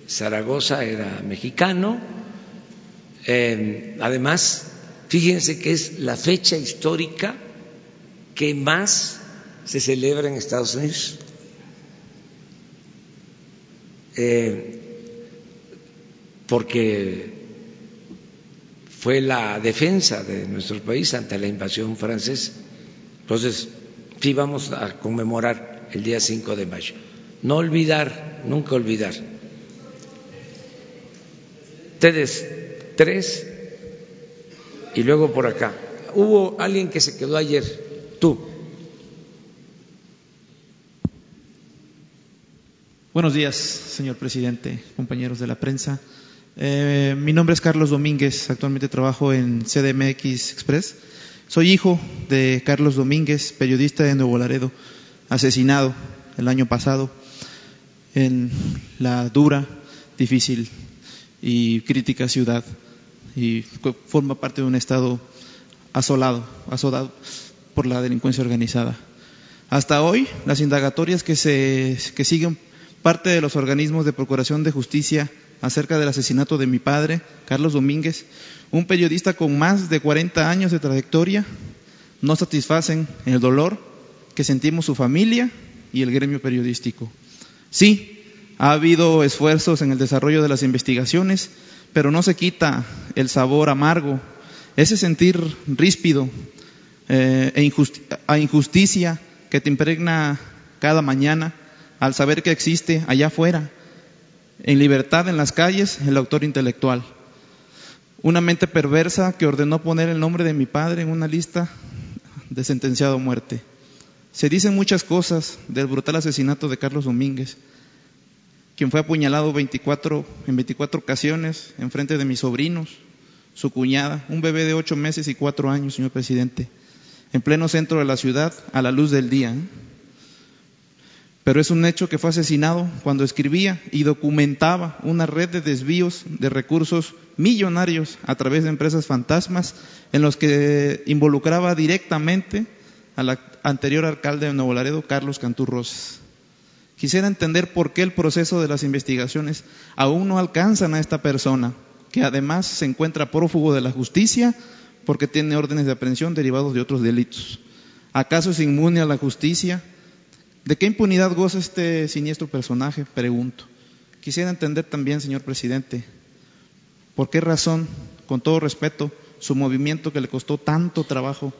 A: Zaragoza era mexicano, además, fíjense que es la fecha histórica que más se celebra en Estados Unidos. Porque fue la defensa de nuestro país ante la invasión francesa. Entonces, sí vamos a conmemorar el día 5 de mayo. No olvidar, nunca olvidar. Ustedes tres y luego por acá. Hubo alguien que se quedó ayer, tú.
E: Buenos días, señor presidente, compañeros de la prensa. Eh, mi nombre es Carlos Domínguez, actualmente trabajo en CDMX Express. Soy hijo de Carlos Domínguez, periodista de Nuevo Laredo, asesinado el año pasado en la dura, difícil y crítica ciudad y forma parte de un estado asolado, asolado por la delincuencia organizada. Hasta hoy, las indagatorias que, se, que siguen parte de los organismos de procuración de justicia acerca del asesinato de mi padre, Carlos Domínguez, un periodista con más de 40 años de trayectoria, no satisfacen el dolor que sentimos su familia y el gremio periodístico. Sí, ha habido esfuerzos en el desarrollo de las investigaciones, pero no se quita el sabor amargo, ese sentir ríspido eh, e a injusticia que te impregna cada mañana al saber que existe allá afuera en libertad en las calles el autor intelectual. Una mente perversa que ordenó poner el nombre de mi padre en una lista de sentenciado a muerte. Se dicen muchas cosas del brutal asesinato de Carlos Domínguez, quien fue apuñalado 24, en 24 ocasiones en frente de mis sobrinos, su cuñada, un bebé de 8 meses y 4 años, señor presidente, en pleno centro de la ciudad, a la luz del día. ¿eh? Pero es un hecho que fue asesinado cuando escribía y documentaba una red de desvíos de recursos millonarios a través de empresas fantasmas en los que involucraba directamente al anterior alcalde de Nuevo Laredo, Carlos Cantú Rosas. Quisiera entender por qué el proceso de las investigaciones aún no alcanzan a esta persona, que además se encuentra prófugo de la justicia porque tiene órdenes de aprehensión derivados de otros delitos. ¿Acaso es inmune a la justicia? ¿De qué impunidad goza este siniestro personaje? Pregunto. Quisiera entender también, señor presidente, por qué razón, con todo respeto, su movimiento que le costó tanto trabajo,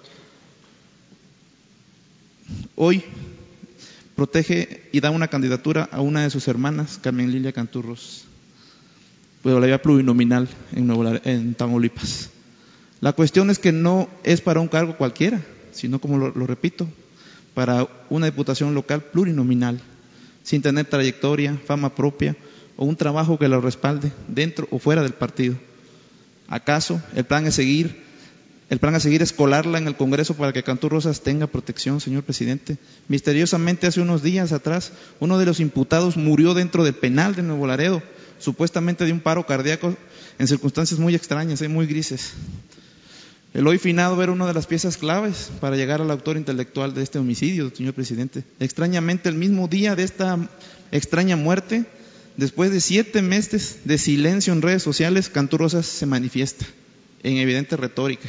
E: hoy protege y da una candidatura a una de sus hermanas, Carmen Lilia Canturros, pero la vía plurinominal en, en Tamaulipas. La cuestión es que no es para un cargo cualquiera, sino como lo repito, para una diputación local plurinominal, sin tener trayectoria, fama propia o un trabajo que lo respalde dentro o fuera del partido. ¿Acaso el plan es seguir, el plan es seguir escolarla en el Congreso para que Cantú Rosas tenga protección, señor presidente? Misteriosamente hace unos días atrás, uno de los imputados murió dentro del penal de Nuevo Laredo, supuestamente de un paro cardíaco en circunstancias muy extrañas y muy grises. El hoy finado era una de las piezas claves para llegar al autor intelectual de este homicidio, señor presidente. Extrañamente, el mismo día de esta extraña muerte, después de siete meses de silencio en redes sociales, Canturosas se manifiesta en evidente retórica.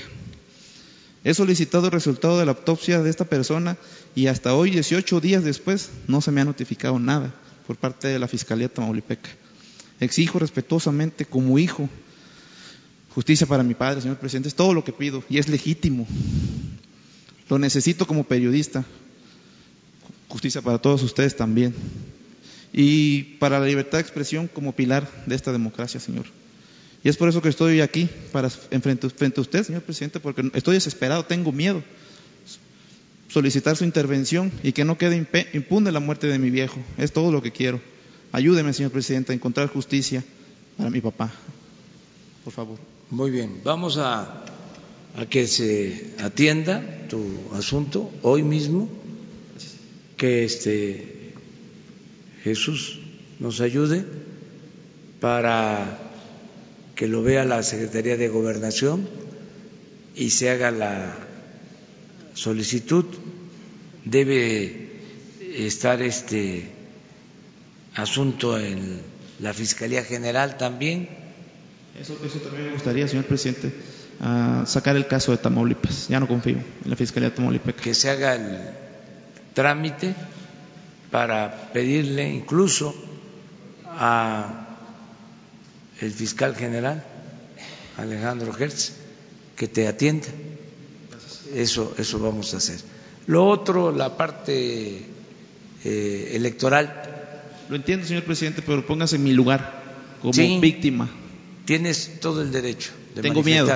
E: He solicitado el resultado de la autopsia de esta persona y hasta hoy, 18 días después, no se me ha notificado nada por parte de la Fiscalía Tamaulipeca. Exijo respetuosamente, como hijo, Justicia para mi padre, señor presidente, es todo lo que pido y es legítimo. Lo necesito como periodista. Justicia para todos ustedes también. Y para la libertad de expresión como pilar de esta democracia, señor. Y es por eso que estoy aquí, para, frente, frente a usted, señor presidente, porque estoy desesperado, tengo miedo. Solicitar su intervención y que no quede impune la muerte de mi viejo. Es todo lo que quiero. Ayúdeme, señor presidente, a encontrar justicia para mi papá. Por favor.
A: Muy bien, vamos a, que se atienda tu asunto hoy mismo, que este Jesús nos ayude para que lo vea la Secretaría de Gobernación y se haga la solicitud. Debe estar este asunto en la Fiscalía General también.
E: Eso, eso también me gustaría, señor presidente, sacar el caso de Tamaulipas. Ya no confío en la Fiscalía de Tamaulipas.
A: Que se haga el trámite para pedirle incluso a el fiscal general Alejandro Hertz que te atienda. Eso, eso vamos a hacer. Lo otro, la parte eh, electoral.
E: Lo entiendo, señor presidente, pero póngase en mi lugar como víctima.
A: Tienes todo el derecho.
E: De Tengo miedo,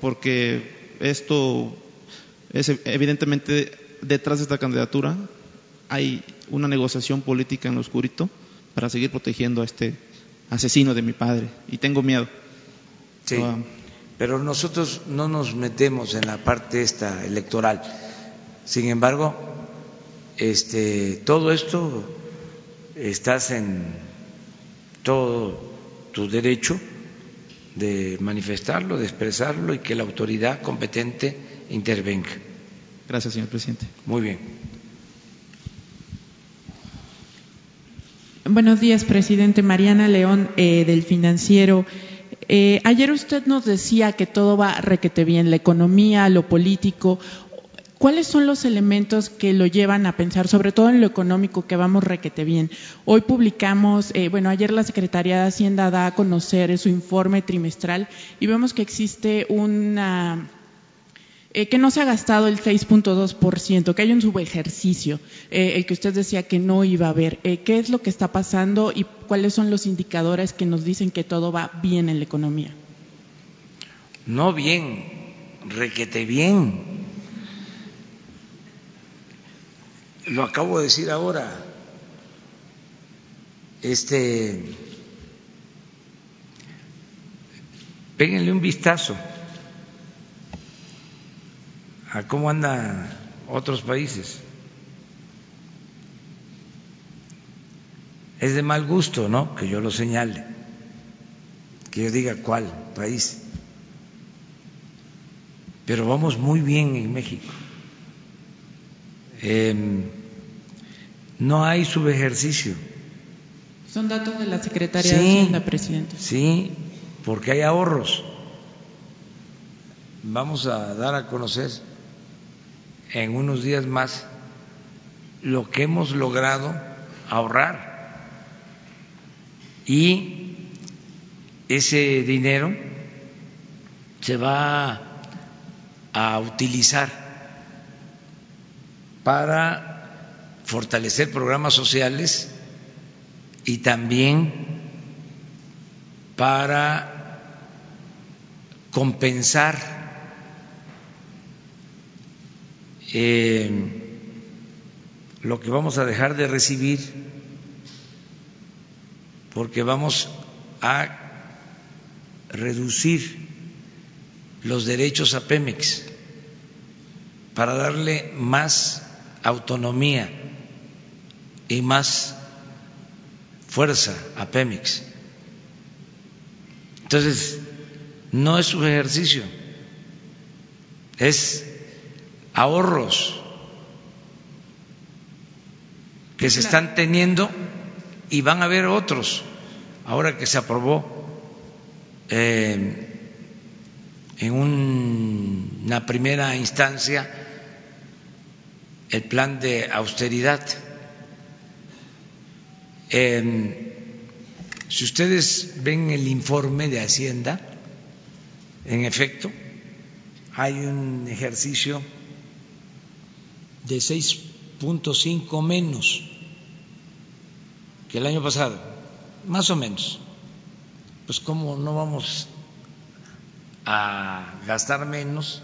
E: porque esto es evidentemente detrás de esta candidatura hay una negociación política en lo oscurito para seguir protegiendo a este asesino de mi padre y tengo miedo.
A: Sí, ah. pero nosotros no nos metemos en la parte esta electoral. Sin embargo, este, todo esto estás en todo tu derecho de manifestarlo, de expresarlo y que la autoridad competente intervenga.
E: Gracias, señor presidente.
A: Muy bien.
F: Buenos días, presidente. Mariana León, eh, del Financiero. Eh, ayer usted nos decía que todo va requete bien, la economía, lo político. ¿Cuáles son los elementos que lo llevan a pensar, sobre todo en lo económico, que vamos requete bien? Hoy publicamos, eh, bueno, ayer la Secretaría de Hacienda da a conocer su informe trimestral y vemos que existe una eh, que no se ha gastado el 6.2%, que hay un subejercicio, eh, el que usted decía que no iba a haber. Eh, ¿Qué es lo que está pasando y cuáles son los indicadores que nos dicen que todo va bien en la economía?
A: No bien, requete bien. Lo acabo de decir ahora. Este, péguenle un vistazo a cómo andan otros países. Es de mal gusto, ¿no? Que yo lo señale, que yo diga cuál país. Pero vamos muy bien en México. Em, no hay subejercicio.
F: Son datos de la Secretaría de Hacienda, presidente.
A: Sí, porque hay ahorros. Vamos a dar a conocer en unos días más lo que hemos logrado ahorrar y ese dinero se va a utilizar para fortalecer programas sociales y también para compensar Eh, lo que vamos a dejar de recibir porque vamos a reducir los derechos a Pemex para darle más autonomía y más fuerza a Pemex. Entonces, no es un ejercicio, es ahorros que se están teniendo y van a haber otros ahora que se aprobó eh, en una primera instancia el plan de austeridad. si ustedes ven el informe de Hacienda, en efecto, hay un ejercicio de 6.5 menos que el año pasado, más o menos. Pues cómo no vamos a gastar menos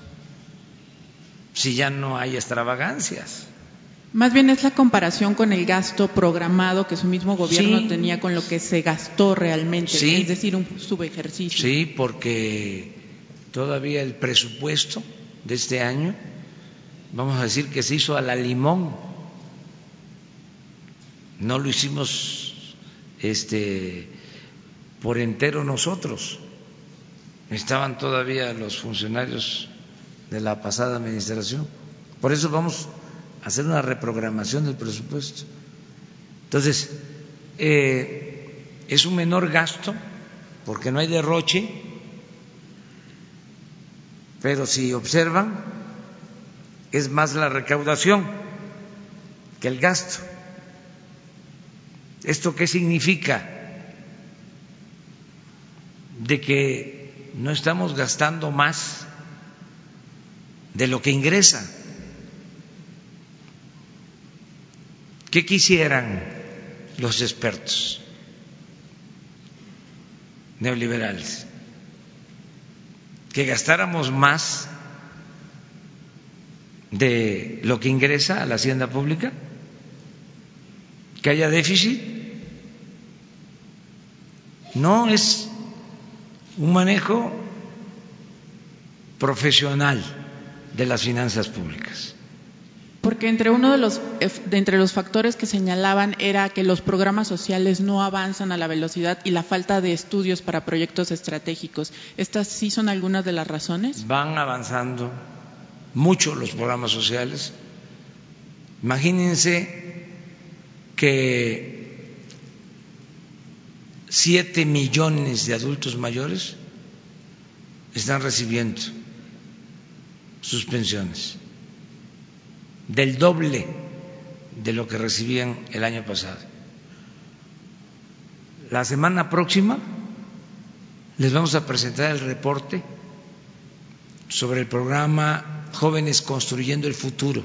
A: si ya no hay extravagancias.
F: Más bien es la comparación con el gasto programado que su mismo gobierno tenía con lo que se gastó realmente, es decir, un subejercicio.
A: Sí, porque todavía el presupuesto de este año vamos a decir que se hizo a la limón, no lo hicimos este por entero nosotros. Estaban todavía los funcionarios de la pasada administración. Por eso vamos a hacer una reprogramación del presupuesto. Entonces, eh, es un menor gasto porque no hay derroche, pero si observan, es más la recaudación que el gasto. ¿Esto qué significa? De que no estamos gastando más de lo que ingresa. ¿Qué quisieran los expertos neoliberales? Que gastáramos más de lo que ingresa a la hacienda pública, que haya déficit. No es un manejo profesional de las finanzas públicas.
F: Porque entre uno de los de entre los factores que señalaban era que los programas sociales no avanzan a la velocidad y la falta de estudios para proyectos estratégicos. ¿Estas sí son algunas de las razones?
A: Van avanzando mucho los programas sociales. Imagínense que siete millones de adultos mayores están recibiendo sus pensiones, del doble de lo que recibían el año pasado. La semana próxima les vamos a presentar el reporte sobre el programa Jóvenes Construyendo el Futuro.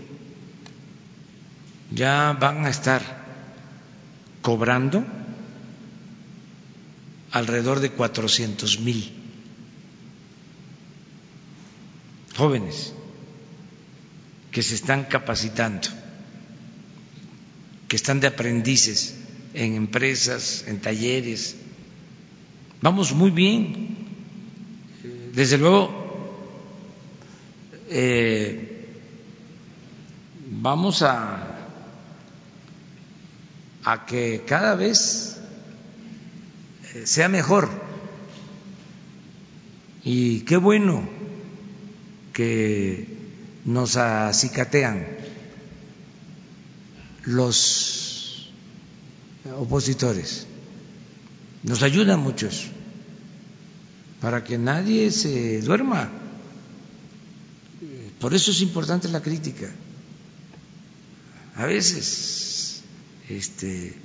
A: Ya van a estar cobrando alrededor de 400 mil jóvenes que se están capacitando, que están de aprendices en empresas, en talleres. Vamos muy bien. Desde luego, eh, vamos a, a que cada vez eh, sea mejor. Y qué bueno que nos acicatean los opositores. Nos ayudan muchos para que nadie se duerma. Por eso es importante la crítica. A veces este,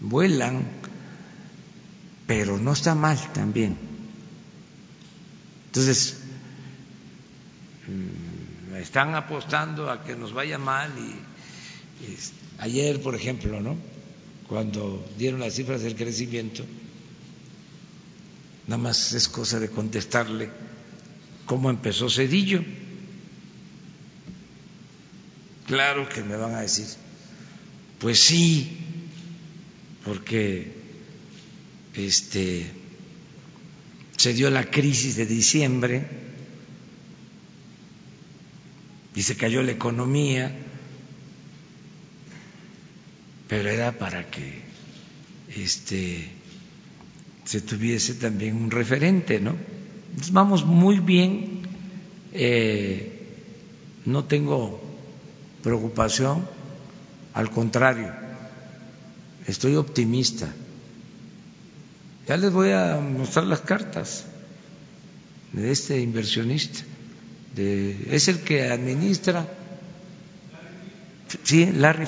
A: vuelan, pero no está mal también. Entonces, están apostando a que nos vaya mal y, ayer, por ejemplo, ¿no? Cuando dieron las cifras del crecimiento, nada más es cosa de contestarle cómo empezó Cedillo. Claro que me van a decir, pues sí, porque este se dio la crisis de diciembre y se cayó la economía, pero era para que este se tuviese también un referente, ¿no? Vamos muy bien, eh, no tengo preocupación, al contrario, estoy optimista. Ya les voy a mostrar las cartas de este inversionista. De, es el que administra, sí, Larry.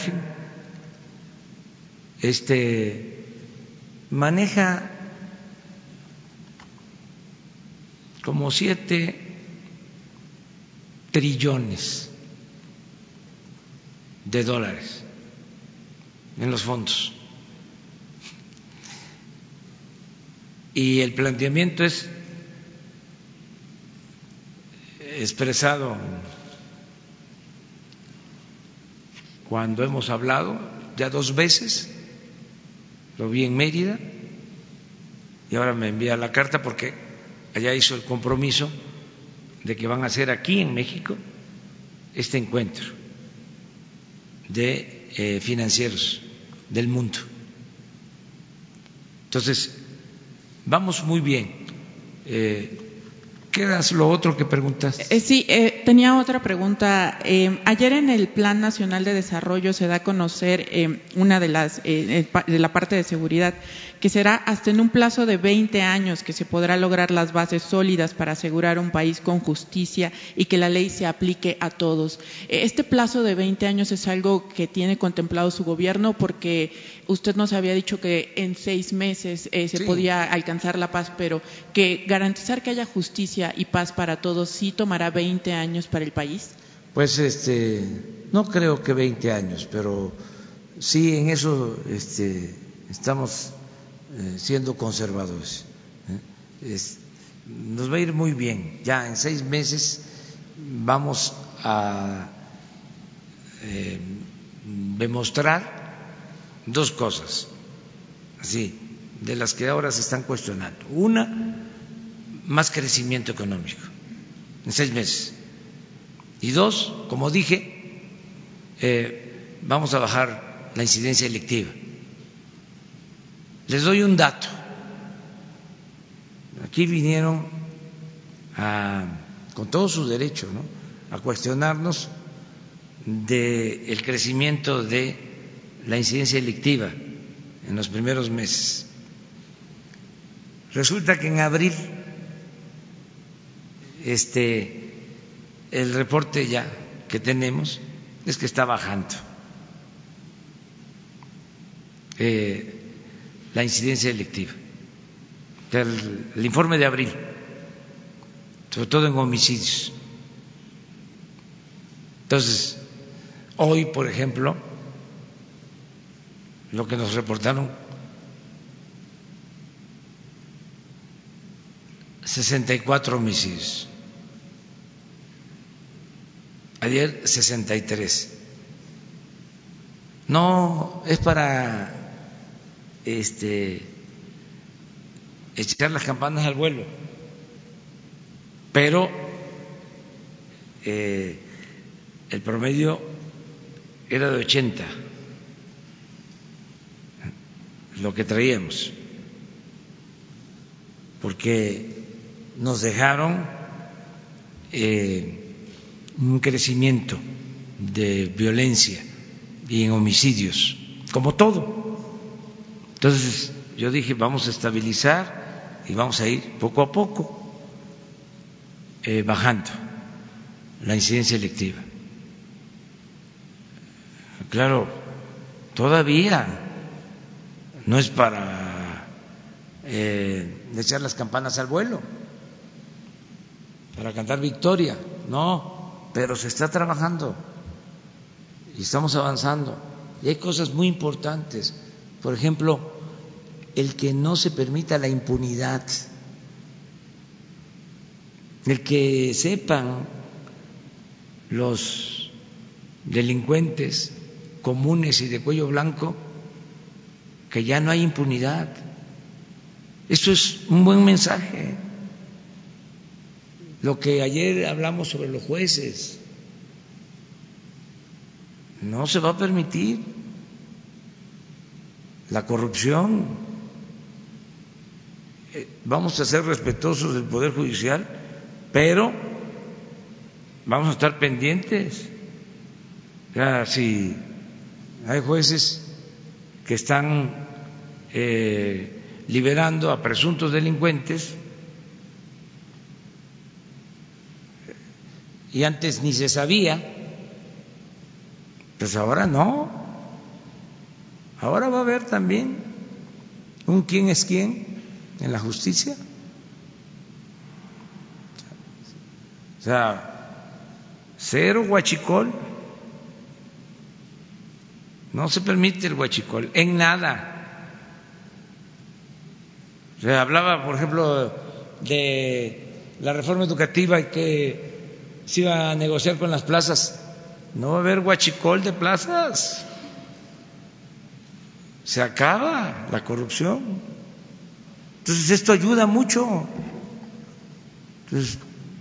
A: Este maneja como siete trillones de dólares en los fondos. Y el planteamiento es expresado cuando hemos hablado ya dos veces, lo vi en Mérida y ahora me envía la carta porque allá hizo el compromiso de que van a hacer aquí en México este encuentro de eh, financieros del mundo. Entonces, vamos muy bien. Eh, ¿Qué lo otro que preguntaste?
F: Eh, sí, eh, tenía otra pregunta. Eh, ayer en el Plan Nacional de Desarrollo se da a conocer una de las de la parte de seguridad que será hasta en un plazo de 20 años que se podrá lograr las bases sólidas para asegurar un país con justicia y que la ley se aplique a todos. Este plazo de 20 años es algo que tiene contemplado su gobierno porque usted nos había dicho que en seis meses se podía alcanzar la paz, pero que garantizar que haya justicia y paz para todos sí tomará 20 años para el país?
A: Pues este, no creo que 20 años, pero sí en eso este, estamos eh, siendo conservadores. ¿eh? nos va a ir muy bien. Ya en seis meses vamos a eh, demostrar dos cosas, así, de las que ahora se están cuestionando. Una, más crecimiento económico en seis meses. Y dos, como dije, eh, vamos a bajar la incidencia electiva. Les doy un dato. Aquí vinieron con todo su derecho a cuestionarnos del crecimiento de la incidencia electiva en los primeros meses. Resulta que en abril este, el reporte ya que tenemos es que está bajando eh, la incidencia electiva. El, el informe de abril, sobre todo en homicidios. Entonces, hoy, por ejemplo, lo que nos reportaron 64 homicidios. Ayer 63. No es para este, echar las campanas al vuelo, pero eh, el promedio era de 80, lo que traíamos, porque nos dejaron eh, un crecimiento de violencia y en homicidios, como todo. Entonces yo dije, vamos a estabilizar y vamos a ir poco a poco eh, bajando la incidencia electiva. Claro, todavía no es para eh, echar las campanas al vuelo, para cantar victoria, no pero se está trabajando y estamos avanzando. Y hay cosas muy importantes. Por ejemplo, el que no se permita la impunidad, el que sepan los delincuentes comunes y de cuello blanco que ya no hay impunidad. Eso es un buen mensaje lo que ayer hablamos sobre los jueces. No se va a permitir la corrupción. Eh, vamos a ser respetuosos del Poder Judicial, pero vamos a estar pendientes. Ya, si hay jueces que están eh, liberando a presuntos delincuentes, y antes ni se sabía, pues ahora no. Ahora va a haber también un quién es quién en la justicia. O sea, cero huachicol. No se permite el huachicol en nada. Se hablaba, por ejemplo, de la reforma educativa y que se iba a negociar con las plazas. No va a haber guachicol de plazas. Se acaba la corrupción. Entonces esto ayuda mucho. Entonces,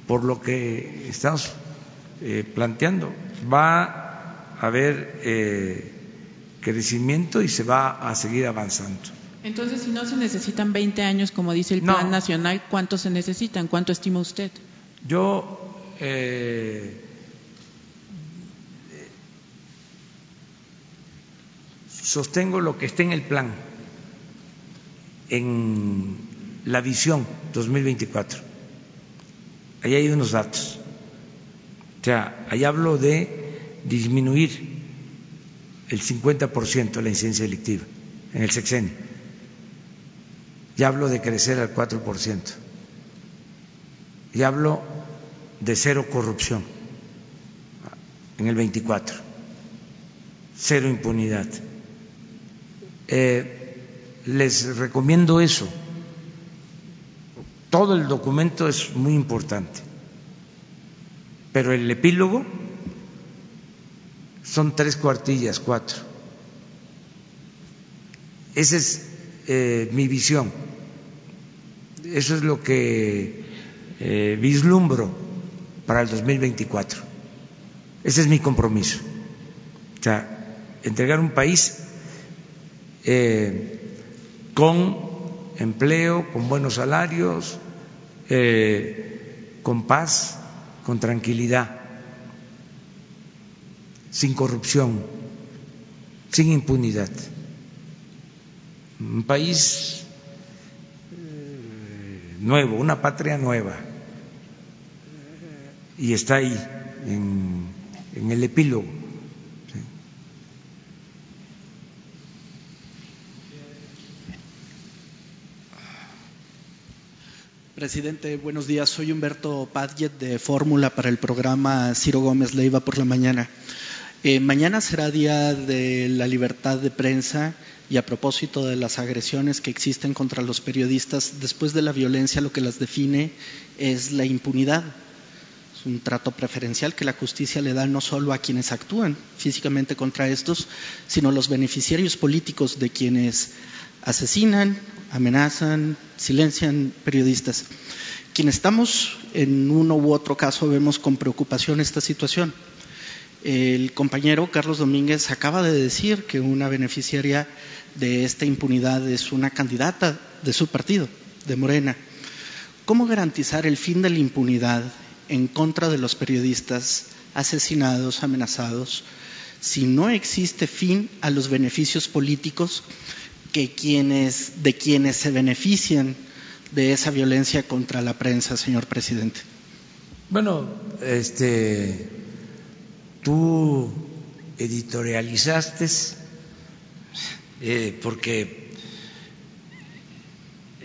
A: por lo que estamos eh, planteando, va a haber eh, crecimiento y se va a seguir avanzando.
F: Entonces, si no se necesitan 20 años, como dice el Plan Nacional, ¿cuántos se necesitan? ¿Cuánto estima usted?
A: Yo eh, sostengo lo que está en el plan, en la visión 2024. Ahí hay unos datos. O sea, ahí hablo de disminuir el 50% la incidencia delictiva en el sexenio. Ya hablo de crecer al 4%. Y hablo de cero corrupción en el 24. Cero impunidad. Eh, les recomiendo eso. Todo el documento es muy importante, pero el epílogo son tres cuartillas, cuatro. Esa es eh, mi visión. Eso es lo que eh, vislumbro para el 2024. Ese es mi compromiso. O sea, entregar un país eh, con empleo, con buenos salarios, con paz, con tranquilidad sin corrupción, sin impunidad. Un país eh, nuevo, una patria nueva. Y está ahí, en, el epílogo.
G: Presidente, buenos días. Soy Humberto Padget de Fórmula para el programa Ciro Gómez Leiva por la mañana. Eh, mañana será día de la libertad de prensa y a propósito de las agresiones que existen contra los periodistas, después de la violencia lo que las define es la impunidad. Un trato preferencial que la justicia le da no solo a quienes actúan físicamente contra estos, sino a los beneficiarios políticos de quienes asesinan, amenazan, silencian periodistas. Quienes estamos en uno u otro caso vemos con preocupación esta situación el compañero Carlos Domínguez acaba de decir que una beneficiaria de esta impunidad es una candidata de su partido, de Morena. ¿Cómo garantizar el fin de la impunidad en contra de los periodistas asesinados, amenazados, si no existe fin a los beneficios políticos de quienes se benefician de esa violencia contra la prensa, señor presidente?
A: Bueno, este tú editorializaste, eh, porque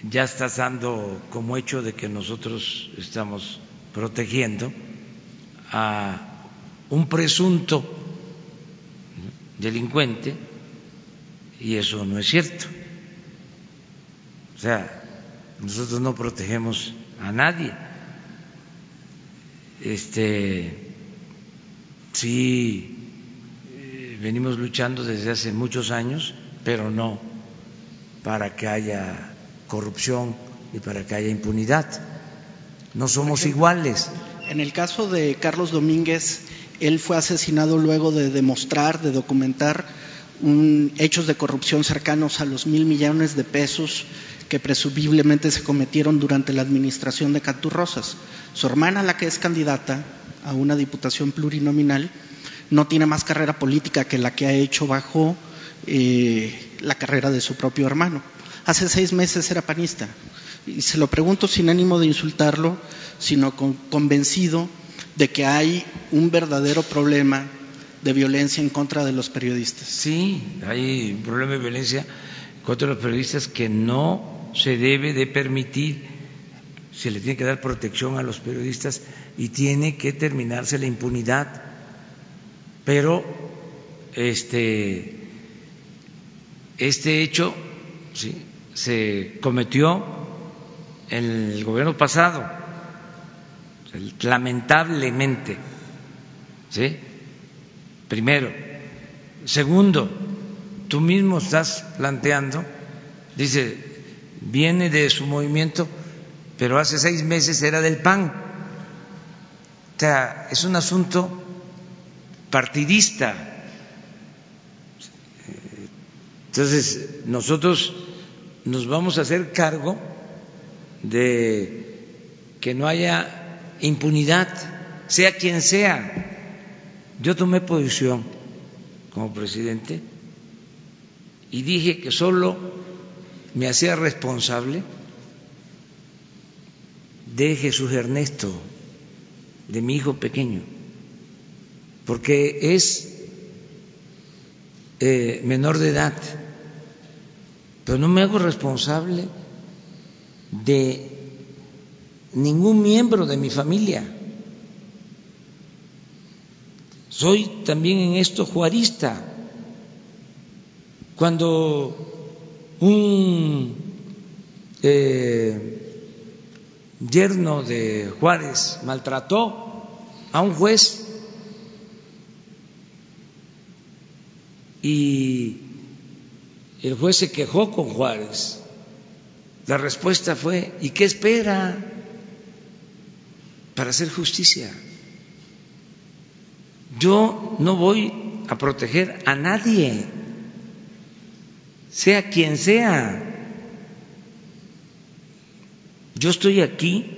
A: ya estás dando como hecho de que nosotros estamos protegiendo a un presunto delincuente y eso no es cierto. O sea, nosotros no protegemos a nadie. Este Sí, eh, venimos luchando desde hace muchos años, pero no para que haya corrupción y para que haya impunidad. No somos iguales.
G: En el caso de Carlos Domínguez, él fue asesinado luego de demostrar, de documentar hechos de corrupción cercanos a los mil millones de pesos que presumiblemente se cometieron durante la administración de Rosas. Su hermana, la que es candidata, a una diputación plurinominal, no tiene más carrera política que la que ha hecho bajo eh, la carrera de su propio hermano. Hace seis meses era panista. Y se lo pregunto sin ánimo de insultarlo, sino convencido de que hay un verdadero problema de violencia en contra de los periodistas.
A: Sí, hay un problema de violencia contra los periodistas que no se debe de permitir se le tiene que dar protección a los periodistas y tiene que terminarse la impunidad. Pero este, este hecho se cometió el gobierno pasado, lamentablemente. ¿sí? Primero. Segundo, tú mismo estás planteando, dice, viene de su movimiento pero hace seis meses era del PAN. O sea, es un asunto partidista. Entonces, nosotros nos vamos a hacer cargo de que no haya impunidad, sea quien sea. Yo tomé posición como presidente y dije que solo me hacía responsable de Jesús Ernesto, de mi hijo pequeño, porque es eh, menor de edad, pero no me hago responsable de ningún miembro de mi familia. Soy también en esto juarista. Cuando un eh, yerno de Juárez maltrató a un juez y el juez se quejó con Juárez. La respuesta fue, ¿y qué espera para hacer justicia? Yo no voy a proteger a nadie, sea quien sea. Yo estoy aquí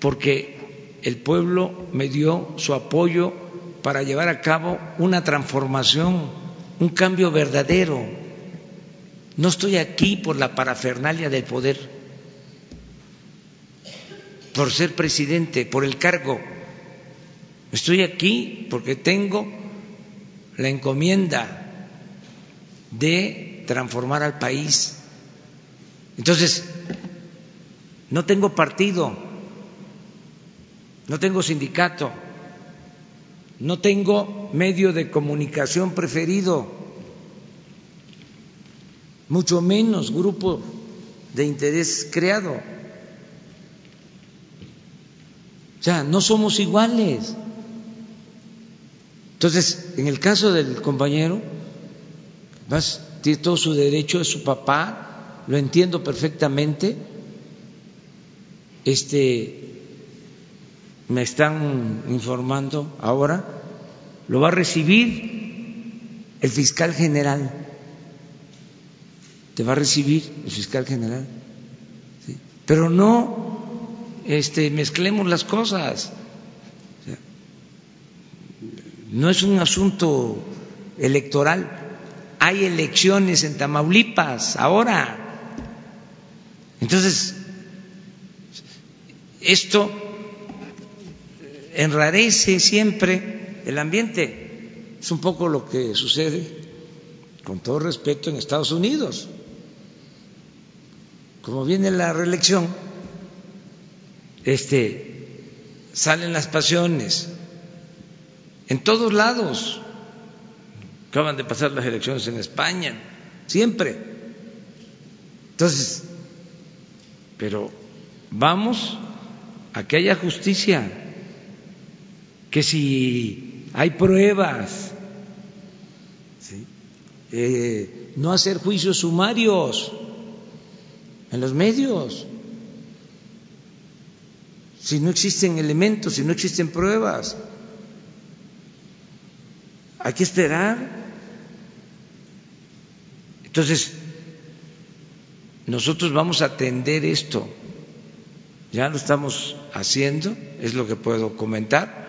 A: porque el pueblo me dio su apoyo para llevar a cabo una transformación, un cambio verdadero. No estoy aquí por la parafernalia del poder, por ser presidente, por el cargo. Estoy aquí porque tengo la encomienda de transformar al país. Entonces, no tengo partido, no tengo sindicato, no tengo medio de comunicación preferido, mucho menos grupo de interés creado. O sea, no somos iguales. Entonces, en el caso del compañero, tiene todo su derecho, es su papá, lo entiendo perfectamente. Este, me están informando ahora, lo va a recibir el fiscal general. Te va a recibir el fiscal general. Pero no este, mezclemos las cosas. No es un asunto electoral. Hay elecciones en Tamaulipas ahora. Entonces, esto enrarece siempre el ambiente. Es un poco lo que sucede, con todo respeto, en Estados Unidos. Como viene la reelección, este, salen las pasiones, en todos lados. Acaban de pasar las elecciones en España, siempre. Entonces, pero vamos a que haya justicia, que si hay pruebas, eh, no hacer juicios sumarios en los medios, si no existen elementos, si no existen pruebas. Hay que esperar. Entonces, nosotros vamos a atender esto. Ya lo estamos haciendo, es lo que puedo comentar.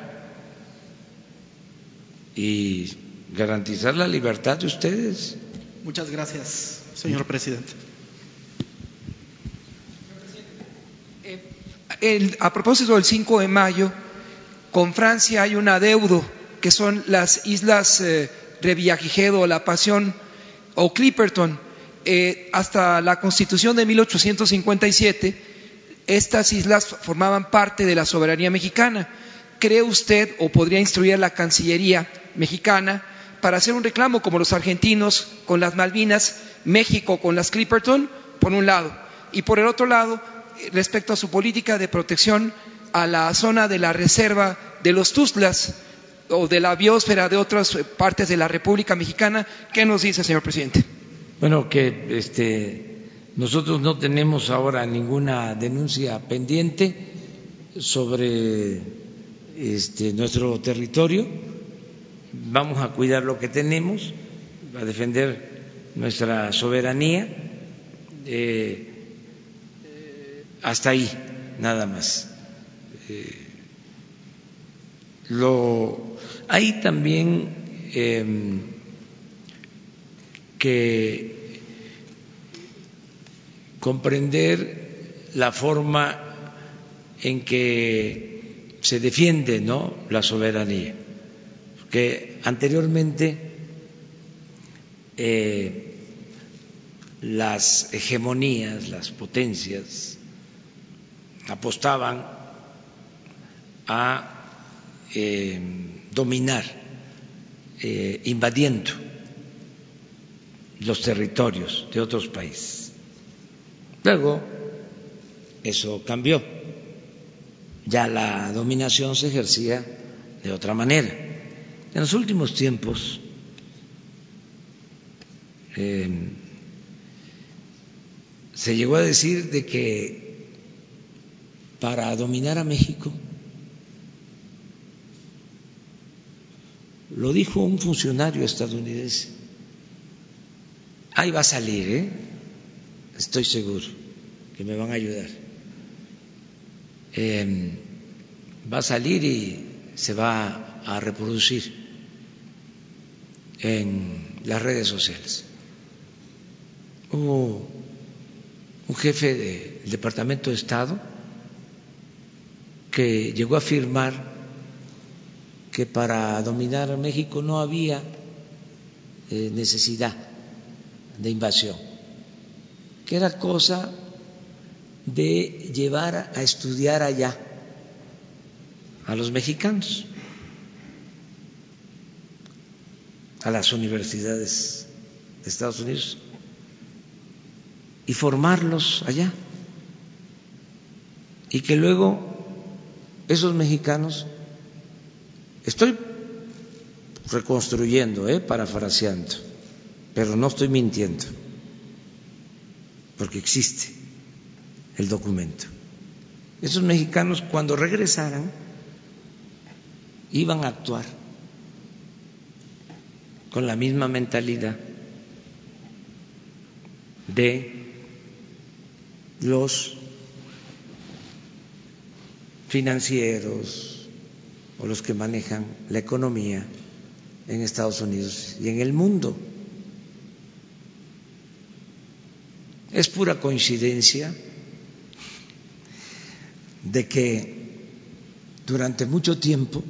A: Y garantizar la libertad de ustedes.
G: Muchas gracias, señor presidente.
H: A propósito del 5 de mayo, con Francia hay un adeudo que son las islas eh, Revillagigedo, La Pasión o Clipperton. Eh, hasta la Constitución de 1857, estas islas formaban parte de la soberanía mexicana. ¿Cree usted o podría instruir a la Cancillería mexicana para hacer un reclamo como los argentinos con las Malvinas, México con las Clipperton, por un lado, y por el otro lado, respecto a su política de protección a la zona de la reserva de los Tuzlas, o de la biosfera de otras partes de la República Mexicana. ¿Qué nos dice, señor presidente?
A: Bueno, que este, nosotros no tenemos ahora ninguna denuncia pendiente sobre este, nuestro territorio. Vamos a cuidar lo que tenemos, a defender nuestra soberanía. Eh, hasta ahí. nada más. Eh, lo, hay también em, que comprender la forma en que se defiende ¿no? la soberanía, que anteriormente eh, las hegemonías, las potencias apostaban a eh, dominar, eh, invadiendo los territorios de otros países. Luego, eso cambió. Ya la dominación se ejercía de otra manera. En los últimos tiempos, eh, se llegó a decir de que para dominar a México, lo dijo un funcionario estadounidense, ahí va a salir, ¿eh? estoy seguro que me van a ayudar, em, va a salir y se va a reproducir en las redes sociales. Hubo un jefe del Departamento de Estado que llegó a afirmar que para dominar México no había eh, necesidad de invasión, que era cosa de llevar a estudiar allá a los mexicanos, a las universidades de Estados Unidos y formarlos allá. Y que luego esos mexicanos, estoy reconstruyendo, eh, parafraseando, pero no estoy mintiendo, porque existe el documento. Esos mexicanos cuando regresaran iban a actuar con la misma mentalidad de los financieros o los que manejan la economía en Estados Unidos y en el mundo. Es pura coincidencia de que durante mucho tiempo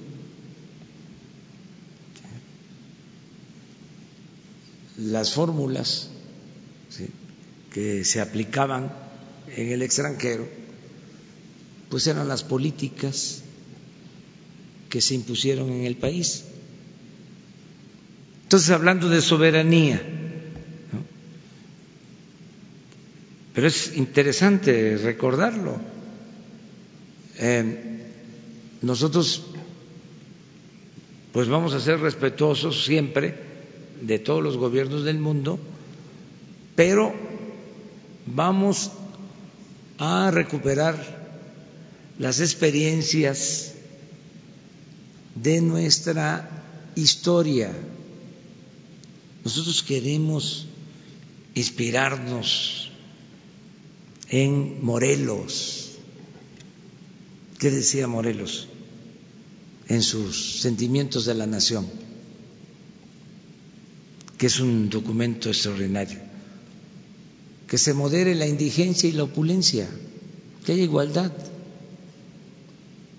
A: las fórmulas que se aplicaban en el extranjero, pues eran las políticas que se impusieron en el país. Entonces, hablando de soberanía, pero es interesante recordarlo. Eh, nosotros, pues vamos a ser respetuosos siempre de todos los gobiernos del mundo, pero vamos a recuperar las experiencias de nuestra historia. Nosotros queremos inspirarnos en Morelos. ¿Qué decía Morelos en sus sentimientos de la nación? Que es un documento extraordinario que se modere la indigencia y la opulencia, que haya igualdad.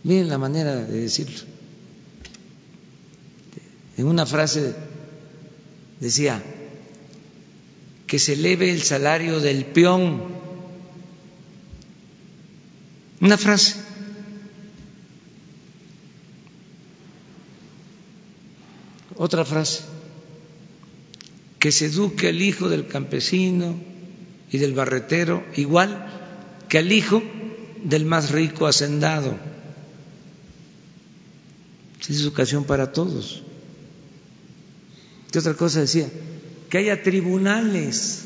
A: Miren la manera de decirlo. En una frase decía, que se eleve el salario del peón. Una frase. Otra frase, que se eduque el hijo del campesino, y del barretero igual que al hijo del más rico hacendado. Es educación para todos. ¿Qué otra cosa decía? Que haya tribunales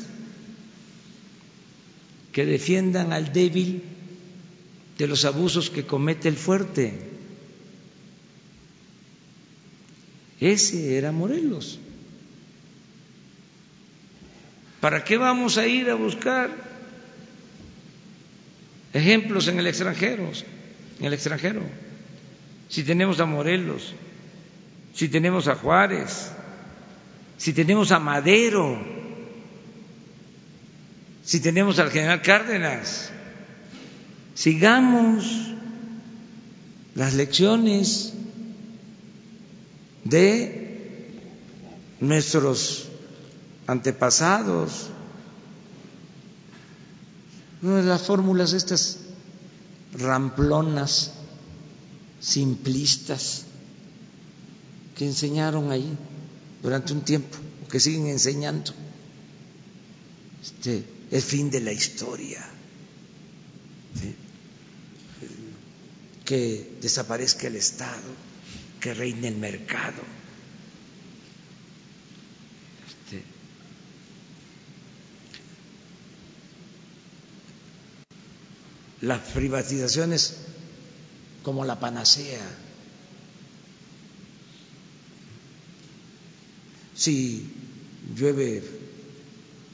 A: que defiendan al débil de los abusos que comete el fuerte. Ese era Morelos. ¿Para qué vamos a ir a buscar ejemplos en el extranjero, en el extranjero. Si tenemos a Morelos, si tenemos a Juárez, si tenemos a Madero, si tenemos al general Cárdenas, sigamos las lecciones de nuestros antepasados, las fórmulas estas ramplonas, simplistas, que enseñaron ahí durante un tiempo, que siguen enseñando. Este, el fin de la historia, que desaparezca el Estado, que reine el mercado. Este, las privatizaciones como la panacea. Si llueve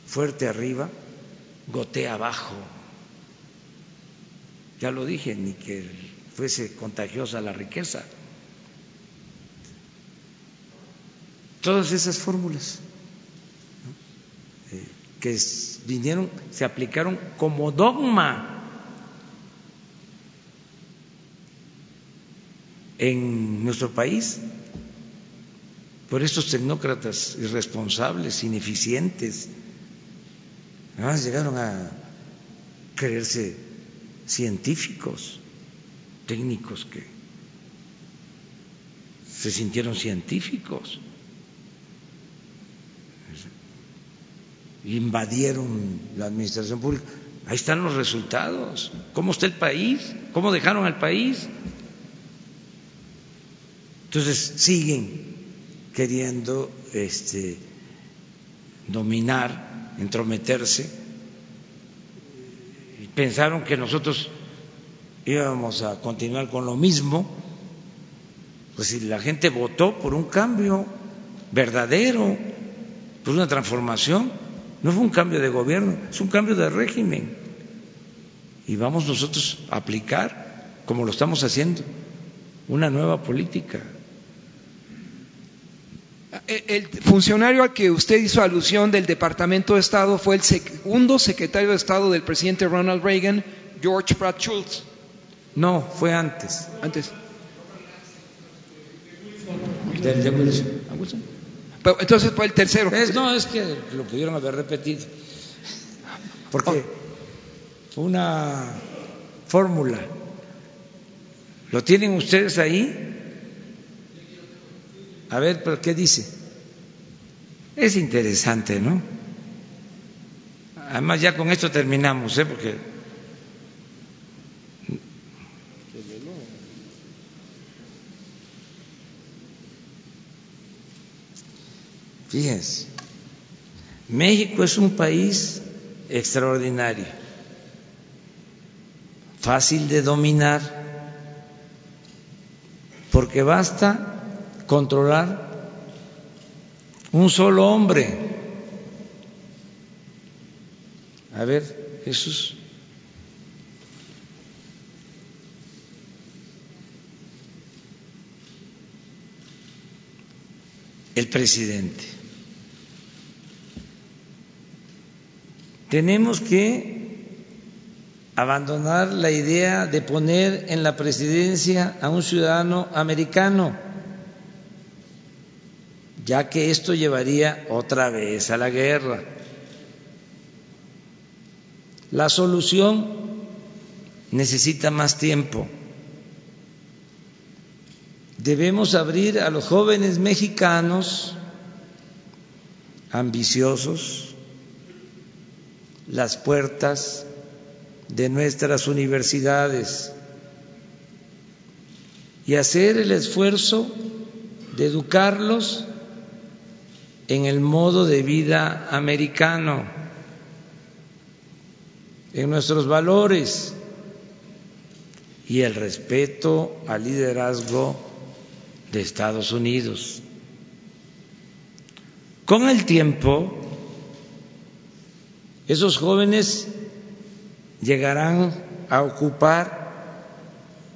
A: fuerte arriba, gotea abajo. Ya lo dije, ni que fuese contagiosa la riqueza. Todas esas fórmulas eh, que vinieron, se aplicaron como dogma en nuestro país por estos tecnócratas irresponsables, ineficientes. Además llegaron a creerse científicos, técnicos que se sintieron científicos. Invadieron la administración pública. Ahí están los resultados. ¿Cómo está el país? ¿Cómo dejaron al país? Entonces siguen queriendo este, dominar, entrometerse, y pensaron que nosotros íbamos a continuar con lo mismo, pues si la gente votó por un cambio verdadero, por una transformación, no fue un cambio de gobierno, es un cambio de régimen. Y vamos nosotros a aplicar, como lo estamos haciendo, una nueva política.
H: El funcionario al que usted hizo alusión del Departamento de Estado fue el segundo secretario de Estado del presidente Ronald Reagan, George Pratt Schultz.
A: No, fue antes.
H: Antes.
A: Del de Wilson.
H: Pero, entonces fue el tercero.
A: Es, no, es que lo pudieron haber repetido. Porque fue una fórmula. ¿Lo tienen ustedes ahí? A ver, pero ¿qué dice? Es interesante, ¿no? Además ya con esto terminamos, ¿eh? Porque Fíjense, México es un país extraordinario, fácil de dominar, porque basta controlar un solo hombre. A ver, Jesús. El presidente. Tenemos que abandonar la idea de poner en la presidencia a un ciudadano americano ya que esto llevaría otra vez a la guerra. La solución necesita más tiempo. Debemos abrir a los jóvenes mexicanos ambiciosos las puertas de nuestras universidades y hacer el esfuerzo de educarlos en el modo de vida americano, en nuestros valores y el respeto al liderazgo de Estados Unidos. Con el tiempo, esos jóvenes llegarán a ocupar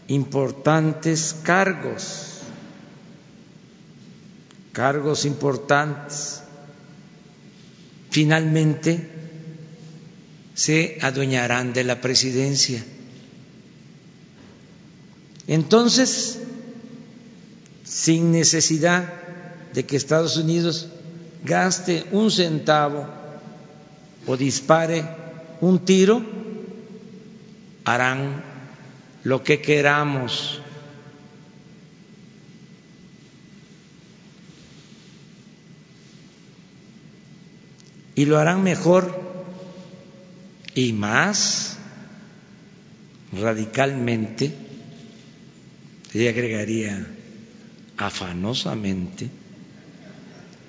A: importantes cargos, cargos importantes. Finalmente se adueñarán de la presidencia. Entonces, sin necesidad de que Estados Unidos gaste un centavo o dispare un tiro, harán lo que queramos. Y lo harán mejor y más radicalmente, y agregaría afanosamente,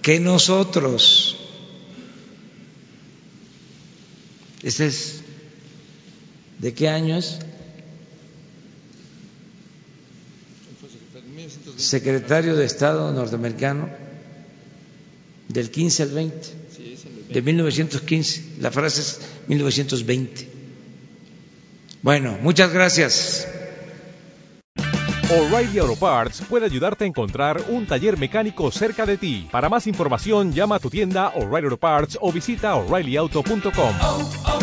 A: que nosotros. ¿Este es de qué año es? Secretario de Estado norteamericano del 15 al 20, de 1915, la frase es 1920. Bueno, muchas gracias.
I: O'Reilly Auto Parts puede ayudarte a encontrar un taller mecánico cerca de ti. Para más información, llama a tu tienda O'Reilly Auto Parts o visita oreillyauto.com. Oh, oh,